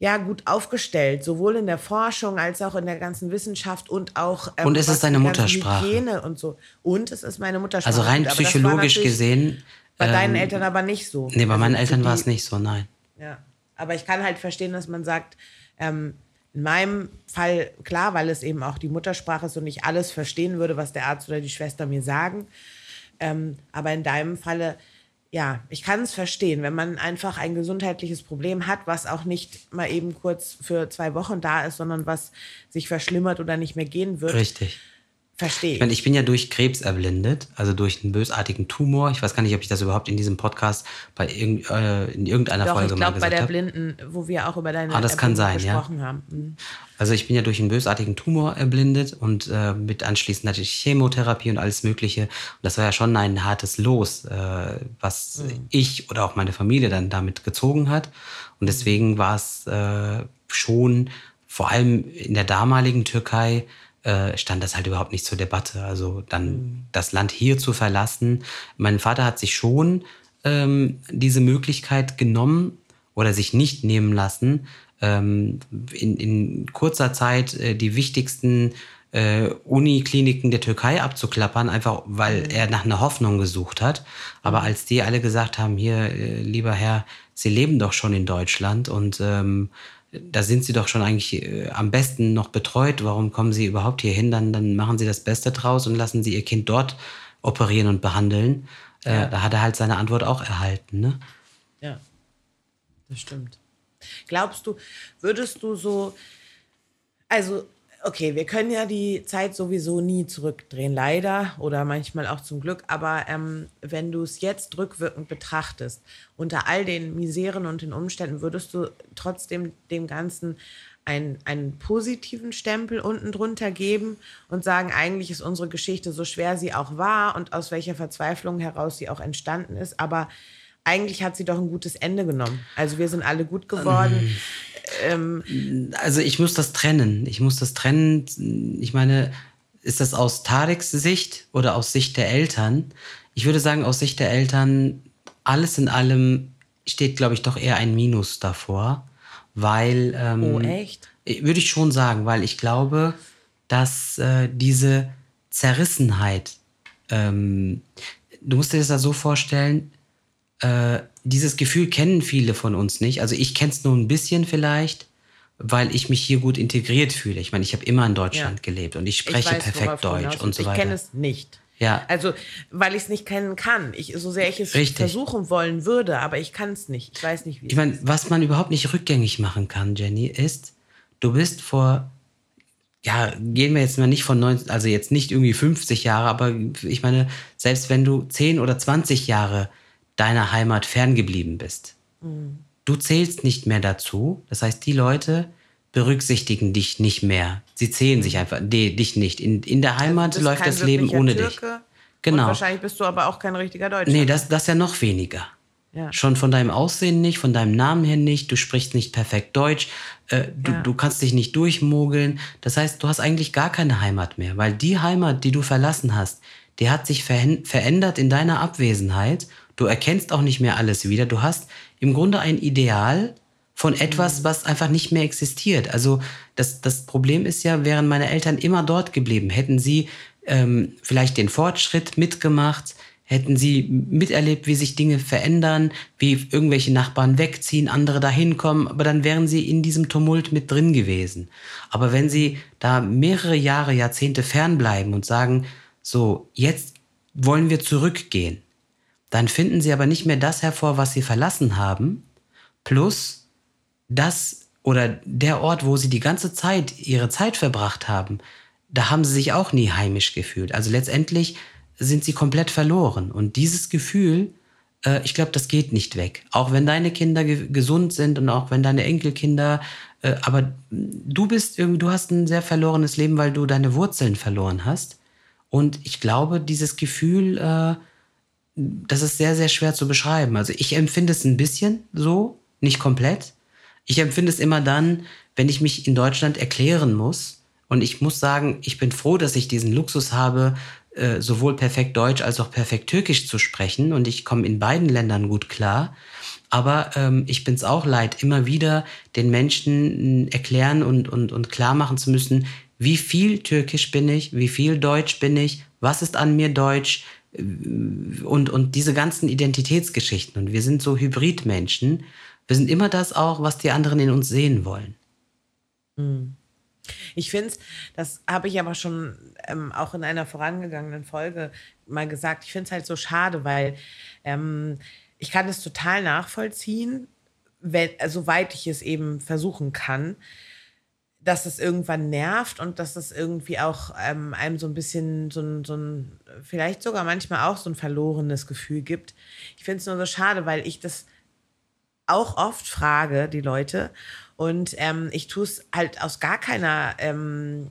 ja, gut aufgestellt, sowohl in der Forschung als auch in der ganzen Wissenschaft und auch. Ähm, und es ist deine Muttersprache. Hygiene und so. Und es ist meine Muttersprache. Also rein psychologisch gesehen. Bei ähm, deinen Eltern aber nicht so. Nee, bei also meinen Eltern war es nicht so, nein. Ja, aber ich kann halt verstehen, dass man sagt, ähm, in meinem Fall, klar, weil es eben auch die Muttersprache ist und ich alles verstehen würde, was der Arzt oder die Schwester mir sagen. Ähm, aber in deinem Falle, ja, ich kann es verstehen, wenn man einfach ein gesundheitliches Problem hat, was auch nicht mal eben kurz für zwei Wochen da ist, sondern was sich verschlimmert oder nicht mehr gehen wird. Richtig. Verstehe. Ich, meine, ich bin ja durch Krebs erblindet, also durch einen bösartigen Tumor. Ich weiß gar nicht, ob ich das überhaupt in diesem Podcast bei irg äh, in irgendeiner Doch, Folge ich mal glaube bei gesagt der habe. Blinden, wo wir auch über deine Ah, das kann sein, ja. gesprochen haben. Mhm. Also ich bin ja durch einen bösartigen Tumor erblindet und äh, mit anschließend natürlich Chemotherapie und alles Mögliche. Und das war ja schon ein hartes Los, äh, was ich oder auch meine Familie dann damit gezogen hat. Und deswegen war es äh, schon, vor allem in der damaligen Türkei, äh, stand das halt überhaupt nicht zur Debatte. Also dann das Land hier zu verlassen. Mein Vater hat sich schon ähm, diese Möglichkeit genommen oder sich nicht nehmen lassen, ähm, in, in kurzer Zeit äh, die wichtigsten äh, Unikliniken der Türkei abzuklappern, einfach weil er nach einer Hoffnung gesucht hat. Aber als die alle gesagt haben, hier, äh, lieber Herr, Sie leben doch schon in Deutschland und ähm, da sind Sie doch schon eigentlich äh, am besten noch betreut. Warum kommen Sie überhaupt hier hin? Dann, dann machen Sie das Beste draus und lassen Sie Ihr Kind dort operieren und behandeln. Äh, da hat er halt seine Antwort auch erhalten. Ne? Ja, das stimmt. Glaubst du, würdest du so, also, okay, wir können ja die Zeit sowieso nie zurückdrehen, leider, oder manchmal auch zum Glück, aber ähm, wenn du es jetzt rückwirkend betrachtest, unter all den Miseren und den Umständen, würdest du trotzdem dem Ganzen einen, einen positiven Stempel unten drunter geben und sagen, eigentlich ist unsere Geschichte so schwer sie auch war und aus welcher Verzweiflung heraus sie auch entstanden ist, aber eigentlich hat sie doch ein gutes Ende genommen. Also wir sind alle gut geworden. Ähm, Also ich muss das trennen. Ich muss das trennen. Ich meine, ist das aus Tareks Sicht oder aus Sicht der Eltern? Ich würde sagen, aus Sicht der Eltern, alles in allem steht, glaube ich, doch eher ein Minus davor. Weil. Ähm, oh, echt? Würde ich schon sagen, weil ich glaube, dass äh, diese Zerrissenheit, ähm, du musst dir das da so vorstellen, äh, dieses Gefühl kennen viele von uns nicht. Also ich kenne es nur ein bisschen vielleicht, weil ich mich hier gut integriert fühle. Ich meine, ich habe immer in Deutschland Ja. gelebt und ich Ich spreche weiß, worauf perfekt Deutsch und so Ich weiter. kenne es nicht. Ja. Also, weil ich es nicht kennen kann. Ich, so sehr ich es Richtig. versuchen wollen würde, aber ich kann es nicht. Ich weiß nicht, wie Ich meine, was man überhaupt nicht rückgängig machen kann, Jenny, ist, du bist vor, ja, gehen wir jetzt mal nicht von 19, also jetzt nicht irgendwie 50 Jahre, aber ich meine, selbst wenn du 10 oder 20 Jahre deiner Heimat ferngeblieben bist, du zählst nicht mehr dazu. Das heißt, die Leute berücksichtigen dich nicht mehr. Sie zählen sich einfach, die, dich nicht. In, in der Heimat Du bist läuft das Leben ohne dich. Türke Genau. Und wahrscheinlich bist du aber auch kein richtiger Deutscher. Nee, das, das ja noch weniger. Ja. Schon von deinem Aussehen nicht, von deinem Namen her nicht, du sprichst nicht perfekt Deutsch, äh, du, Ja. du kannst dich nicht durchmogeln. Das heißt, du hast eigentlich gar keine Heimat mehr, weil die Heimat, die du verlassen hast, die hat sich verhän- verändert in deiner Abwesenheit. Du erkennst auch nicht mehr alles wieder. Du hast im Grunde ein Ideal von etwas, was einfach nicht mehr existiert. Also das, das Problem ist ja, wären meine Eltern immer dort geblieben, hätten sie ähm, vielleicht den Fortschritt mitgemacht, hätten sie miterlebt, wie sich Dinge verändern, wie irgendwelche Nachbarn wegziehen, andere dahin kommen, aber dann wären sie in diesem Tumult mit drin gewesen. Aber wenn sie da mehrere Jahre, Jahrzehnte fernbleiben und sagen, so, jetzt wollen wir zurückgehen, dann finden sie aber nicht mehr das hervor, was sie verlassen haben, plus das oder der Ort, wo sie die ganze Zeit ihre Zeit verbracht haben, da haben sie sich auch nie heimisch gefühlt. Also letztendlich sind sie komplett verloren. Und dieses Gefühl, äh, ich glaube, das geht nicht weg. Auch wenn deine Kinder ge gesund sind und auch wenn deine Enkelkinder, äh, aber du bist irgendwie, du hast ein sehr verlorenes Leben, weil du deine Wurzeln verloren hast. Und ich glaube, dieses Gefühl, äh, das ist sehr, sehr schwer zu beschreiben. Also ich empfinde es ein bisschen so, nicht komplett. Ich empfinde es immer dann, wenn ich mich in Deutschland erklären muss. Und ich muss sagen, ich bin froh, dass ich diesen Luxus habe, äh, sowohl perfekt Deutsch als auch perfekt Türkisch zu sprechen. Und ich komme in beiden Ländern gut klar. Aber ähm, ich bin es auch leid, immer wieder den Menschen erklären und, und, und klar machen zu müssen, wie viel Türkisch bin ich, wie viel Deutsch bin ich, was ist an mir Deutsch und, und diese ganzen Identitätsgeschichten. Und wir sind so Hybridmenschen. Wir sind immer das auch, was die anderen in uns sehen wollen. Hm. Ich finde es, das habe ich aber schon ähm, auch in einer vorangegangenen Folge mal gesagt, ich finde es halt so schade, weil ähm, ich kann es total nachvollziehen, wenn, soweit ich es eben versuchen kann, dass es irgendwann nervt und dass es irgendwie auch ähm, einem so ein bisschen so ein, so ein, vielleicht sogar manchmal auch so ein verlorenes Gefühl gibt. Ich finde es nur so schade, weil ich das auch oft frage, die Leute. Und ähm, ich tue es halt aus gar keiner ähm,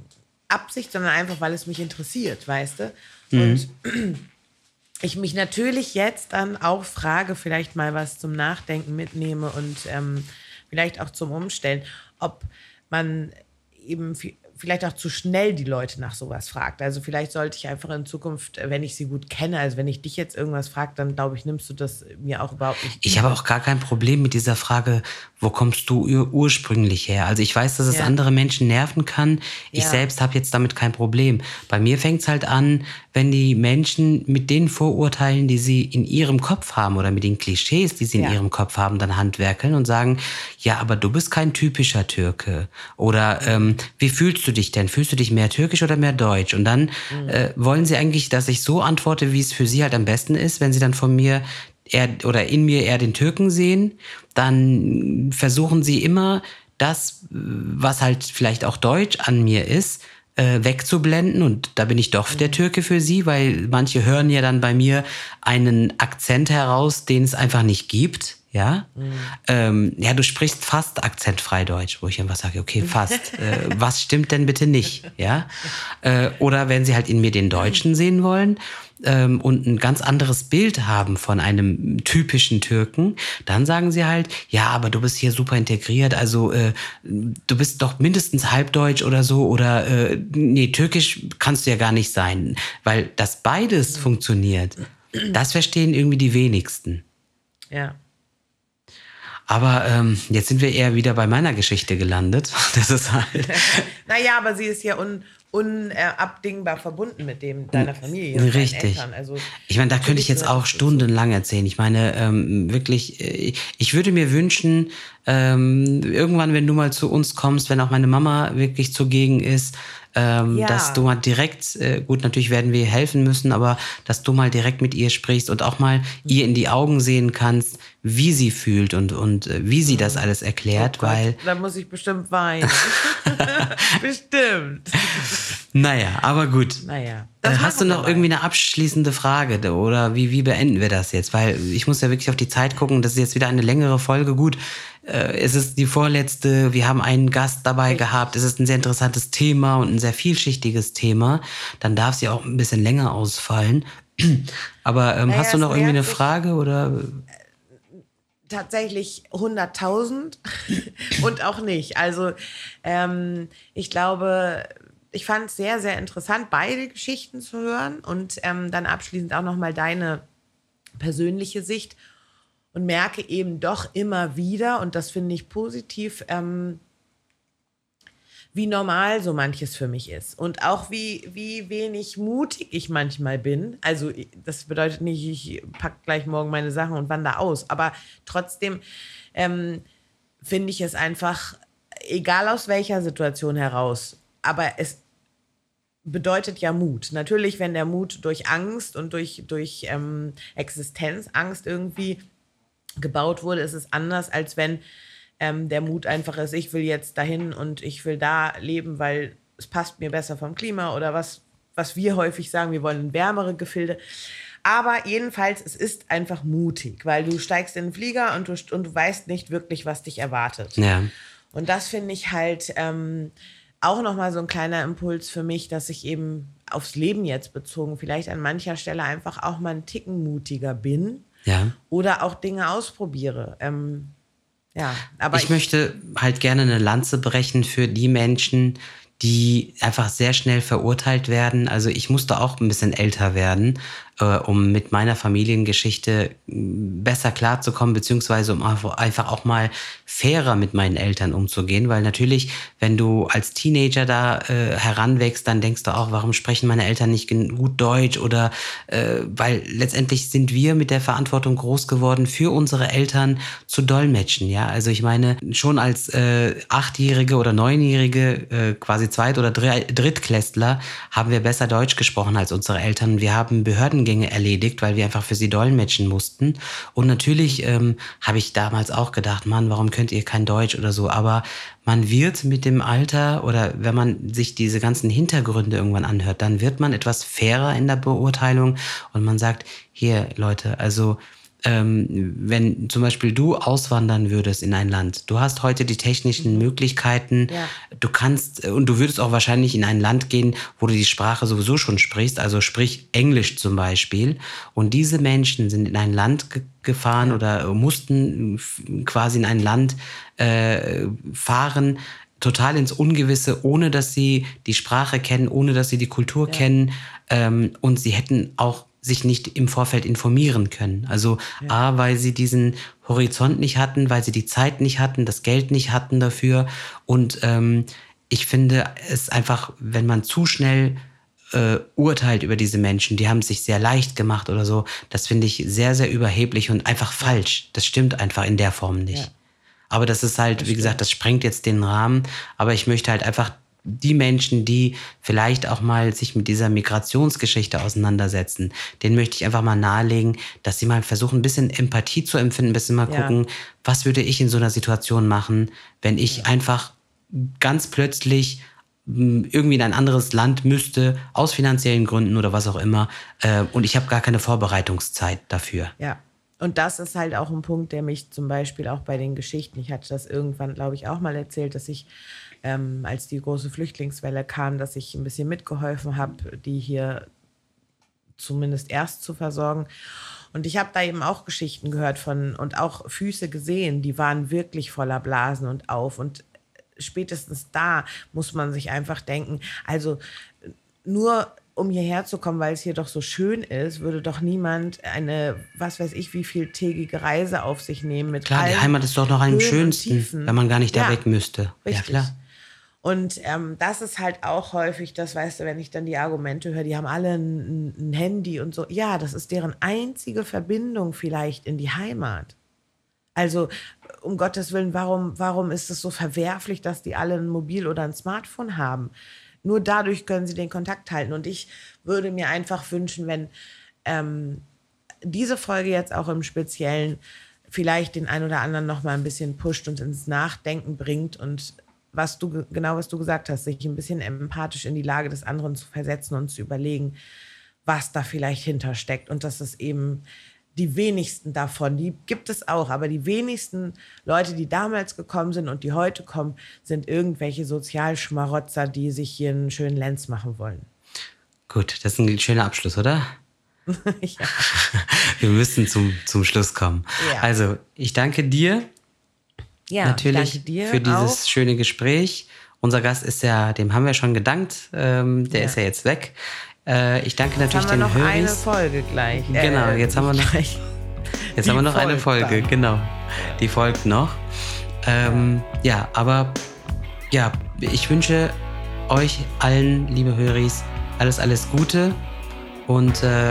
Absicht, sondern einfach, weil es mich interessiert, weißt du? Mhm. Und ich mich natürlich jetzt dann auch frage, vielleicht mal was zum Nachdenken mitnehme und ähm, vielleicht auch zum Umstellen, ob man eben vielleicht auch zu schnell die Leute nach sowas fragt. Also vielleicht sollte ich einfach in Zukunft, äh, wenn ich sie gut kenne, also wenn ich dich jetzt irgendwas frage, dann glaube ich, nimmst du das mir auch überhaupt nicht. Ich habe auch gar kein Problem mit dieser Frage, wo kommst du ursprünglich her? Also ich weiß, dass es ja. andere Menschen nerven kann. Ich ja. selbst habe jetzt damit kein Problem. Bei mir fängt es halt an, wenn die Menschen mit den Vorurteilen, die sie in ihrem Kopf haben oder mit den Klischees, die sie ja. in ihrem Kopf haben, dann handwerkeln und sagen, ja, aber du bist kein typischer Türke. Oder ähm, wie fühlst du dich denn? Fühlst du dich mehr türkisch oder mehr deutsch? Und dann mhm. äh, wollen sie eigentlich, dass ich so antworte, wie es für sie halt am besten ist, wenn sie dann von mir eher oder in mir eher den Türken sehen, dann versuchen sie immer das, was halt vielleicht auch deutsch an mir ist, äh, wegzublenden. Und da bin ich doch der Türke für sie, weil manche hören ja dann bei mir einen Akzent heraus, den es einfach nicht gibt. Ja, mhm. ähm, ja, du sprichst fast akzentfrei Deutsch, wo ich einfach sage, okay, fast. äh, was stimmt denn bitte nicht? Ja, äh, oder wenn sie halt in mir den Deutschen sehen wollen, ähm, und ein ganz anderes Bild haben von einem typischen Türken, dann sagen sie halt, ja, aber du bist hier super integriert, also äh, du bist doch mindestens halbdeutsch oder so oder äh, nee, türkisch kannst du ja gar nicht sein, weil das beides funktioniert. Das verstehen irgendwie die wenigsten. Ja. Aber ähm, jetzt sind wir eher wieder bei meiner Geschichte gelandet. Das ist halt. naja, aber sie ist ja un, unabdingbar verbunden mit dem deiner Familie. Richtig. Also, ich meine, da könnte ich jetzt auch stundenlang erzählen. Ich meine, ähm, wirklich, äh, ich würde mir wünschen, ähm, irgendwann, wenn du mal zu uns kommst, wenn auch meine Mama wirklich zugegen ist, ähm, ja. dass du mal direkt, äh, gut, natürlich werden wir helfen müssen, aber dass du mal direkt mit ihr sprichst und auch mal ihr in die Augen sehen kannst, wie sie fühlt und, und äh, wie sie das alles erklärt, oh weil. Da muss ich bestimmt weinen. bestimmt. Naja, aber gut. Naja. Äh, hast du noch dabei. irgendwie eine abschließende Frage oder wie, wie beenden wir das jetzt? Weil ich muss ja wirklich auf die Zeit gucken. Das ist jetzt wieder eine längere Folge. Gut, äh, es ist die vorletzte. Wir haben einen Gast dabei Richtig. gehabt. Es ist ein sehr interessantes Thema und ein sehr vielschichtiges Thema. Dann darf sie auch ein bisschen länger ausfallen. Aber ähm, naja, hast du noch irgendwie eine Frage oder? Tatsächlich 100.000 und auch nicht. Also ähm, ich glaube, ich fand es sehr, sehr interessant, beide Geschichten zu hören und ähm, dann abschließend auch nochmal deine persönliche Sicht und merke eben doch immer wieder, und das finde ich positiv, ähm, wie normal so manches für mich ist und auch wie, wie wenig mutig ich manchmal bin. Also das bedeutet nicht, ich packe gleich morgen meine Sachen und wandere aus, aber trotzdem ähm, finde ich es einfach, egal aus welcher Situation heraus, aber es bedeutet ja Mut. Natürlich, wenn der Mut durch Angst und durch, durch ähm, Existenzangst irgendwie gebaut wurde, ist es anders, als wenn ähm, der Mut einfach ist, ich will jetzt dahin und ich will da leben, weil es passt mir besser vom Klima oder was, was wir häufig sagen, wir wollen wärmere Gefilde. Aber jedenfalls, es ist einfach mutig, weil du steigst in den Flieger und du, und du weißt nicht wirklich, was dich erwartet. Ja. Und das finde ich halt ähm, auch nochmal so ein kleiner Impuls für mich, dass ich eben aufs Leben jetzt bezogen vielleicht an mancher Stelle einfach auch mal einen Ticken mutiger bin Ja. oder auch Dinge ausprobiere. Ähm, ja, aber ich, möchte halt gerne eine Lanze brechen für die Menschen, die einfach sehr schnell verurteilt werden. Also ich musste auch ein bisschen älter werden, äh, um mit meiner Familiengeschichte mm, besser klarzukommen, beziehungsweise um einfach auch mal fairer mit meinen Eltern umzugehen. Weil natürlich, wenn du als Teenager da äh, heranwächst, dann denkst du auch, warum sprechen meine Eltern nicht gut Deutsch? Oder äh, weil letztendlich sind wir mit der Verantwortung groß geworden, für unsere Eltern zu dolmetschen. Ja, also ich meine, schon als äh, Achtjährige oder Neunjährige, äh, quasi Zweit- oder Drittklässler, haben wir besser Deutsch gesprochen als unsere Eltern. Wir haben Behördengänge erledigt, weil wir einfach für sie dolmetschen mussten. Und natürlich ähm, habe ich damals auch gedacht, Mann, warum könnt ihr kein Deutsch oder so? Aber man wird mit dem Alter oder wenn man sich diese ganzen Hintergründe irgendwann anhört, dann wird man etwas fairer in der Beurteilung und man sagt, hier Leute, also ähm, wenn zum Beispiel du auswandern würdest in ein Land, du hast heute die technischen Möglichkeiten, Ja. du kannst und du würdest auch wahrscheinlich in ein Land gehen, wo du die Sprache sowieso schon sprichst, also sprich Englisch zum Beispiel. Und diese Menschen sind in ein Land ge gefahren oder mussten quasi in ein Land äh, fahren, total ins Ungewisse, ohne dass sie die Sprache kennen, ohne dass sie die Kultur kennen. Ähm, und sie hätten auch sich nicht im Vorfeld informieren können. Also A, weil sie diesen Horizont nicht hatten, weil sie die Zeit nicht hatten, das Geld nicht hatten dafür. Und ähm, ich finde es einfach, wenn man zu schnell äh, urteilt über diese Menschen, die haben es sich sehr leicht gemacht oder so, das finde ich sehr, sehr überheblich und einfach falsch. Das stimmt einfach in der Form nicht. Ja. Aber das ist halt, wie gesagt, das sprengt jetzt den Rahmen. Aber ich möchte halt einfach die Menschen, die vielleicht auch mal sich mit dieser Migrationsgeschichte auseinandersetzen, denen möchte ich einfach mal nahelegen, dass sie mal versuchen, ein bisschen Empathie zu empfinden, ein bisschen mal Ja. gucken, was würde ich in so einer Situation machen, wenn ich einfach ganz plötzlich mh, irgendwie in ein anderes Land müsste, aus finanziellen Gründen oder was auch immer, äh, und ich habe gar keine Vorbereitungszeit dafür. Ja. Und das ist halt auch ein Punkt, der mich zum Beispiel auch bei den Geschichten, ich hatte das irgendwann, glaube ich, auch mal erzählt, dass ich, ähm, als die große Flüchtlingswelle kam, dass ich ein bisschen mitgeholfen habe, die hier zumindest erst zu versorgen. Und ich habe da eben auch Geschichten gehört von und auch Füße gesehen, die waren wirklich voller Blasen und auf. Und spätestens da muss man sich einfach denken, also nur um hierher zu kommen, weil es hier doch so schön ist, würde doch niemand eine, was weiß ich, wie vieltägige Reise auf sich nehmen mit Klar, die Heimat ist doch noch am schönsten, Tiefen. wenn man gar nicht da Ja, weg müsste. Richtig. Ja, klar. Und ähm, das ist halt auch häufig, das weißt du, wenn ich dann die Argumente höre, die haben alle ein, ein Handy und so. Ja, das ist deren einzige Verbindung vielleicht in die Heimat. Also um Gottes Willen, warum, warum ist es so verwerflich, dass die alle ein Mobil oder ein Smartphone haben? Nur dadurch können sie den Kontakt halten. Und ich würde mir einfach wünschen, wenn ähm, diese Folge jetzt auch im Speziellen vielleicht den einen oder anderen noch mal ein bisschen pusht und ins Nachdenken bringt und was du ge- genau was du gesagt hast, sich ein bisschen empathisch in die Lage des anderen zu versetzen und zu überlegen, was da vielleicht hintersteckt und dass es eben die wenigsten davon, die gibt es auch, aber die wenigsten Leute, die damals gekommen sind und die heute kommen, sind irgendwelche Sozialschmarotzer, die sich hier einen schönen Lenz machen wollen. Gut, das ist ein schöner Abschluss, oder? ja. Wir müssen zum, zum Schluss kommen. Ja. Also, ich danke dir ja, natürlich danke dir für dieses auch. schöne Gespräch. Unser Gast ist ja, dem haben wir schon gedankt, ähm, der Ja. ist ja jetzt weg. Äh, ich danke Jetzt natürlich haben wir den noch eine Höris. Folge gleich. Genau, jetzt haben wir noch- gleich. Jetzt haben wir noch eine Folge, dann. genau. Die folgt noch. Ähm, ja, aber ja, ich wünsche euch allen, liebe Höris, alles, alles Gute und äh,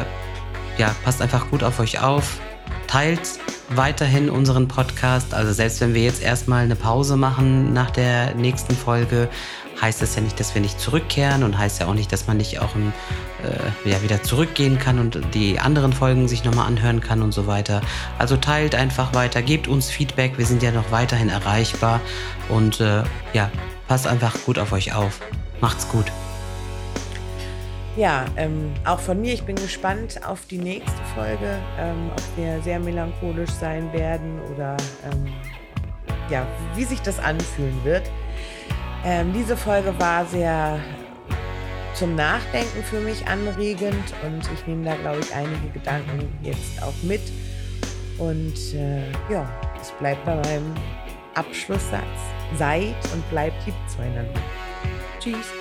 ja, passt einfach gut auf euch auf. Teilt weiterhin unseren Podcast. Also selbst wenn wir jetzt erstmal eine Pause machen nach der nächsten Folge, heißt das ja nicht, dass wir nicht zurückkehren und heißt ja auch nicht, dass man nicht auch ein, äh, ja, wieder zurückgehen kann und die anderen Folgen sich nochmal anhören kann und so weiter. Also teilt einfach weiter, gebt uns Feedback, wir sind ja noch weiterhin erreichbar und äh, ja, passt einfach gut auf euch auf. Macht's gut. Ja, ähm, auch von mir, ich bin gespannt auf die nächste Folge, ähm, ob wir sehr melancholisch sein werden oder ähm, ja, wie sich das anfühlen wird. Ähm, diese Folge war sehr zum Nachdenken für mich anregend und ich nehme da, glaube ich, einige Gedanken jetzt auch mit. Und äh, ja, es bleibt bei meinem Abschlusssatz. Seid und bleibt lieb zueinander. Tschüss.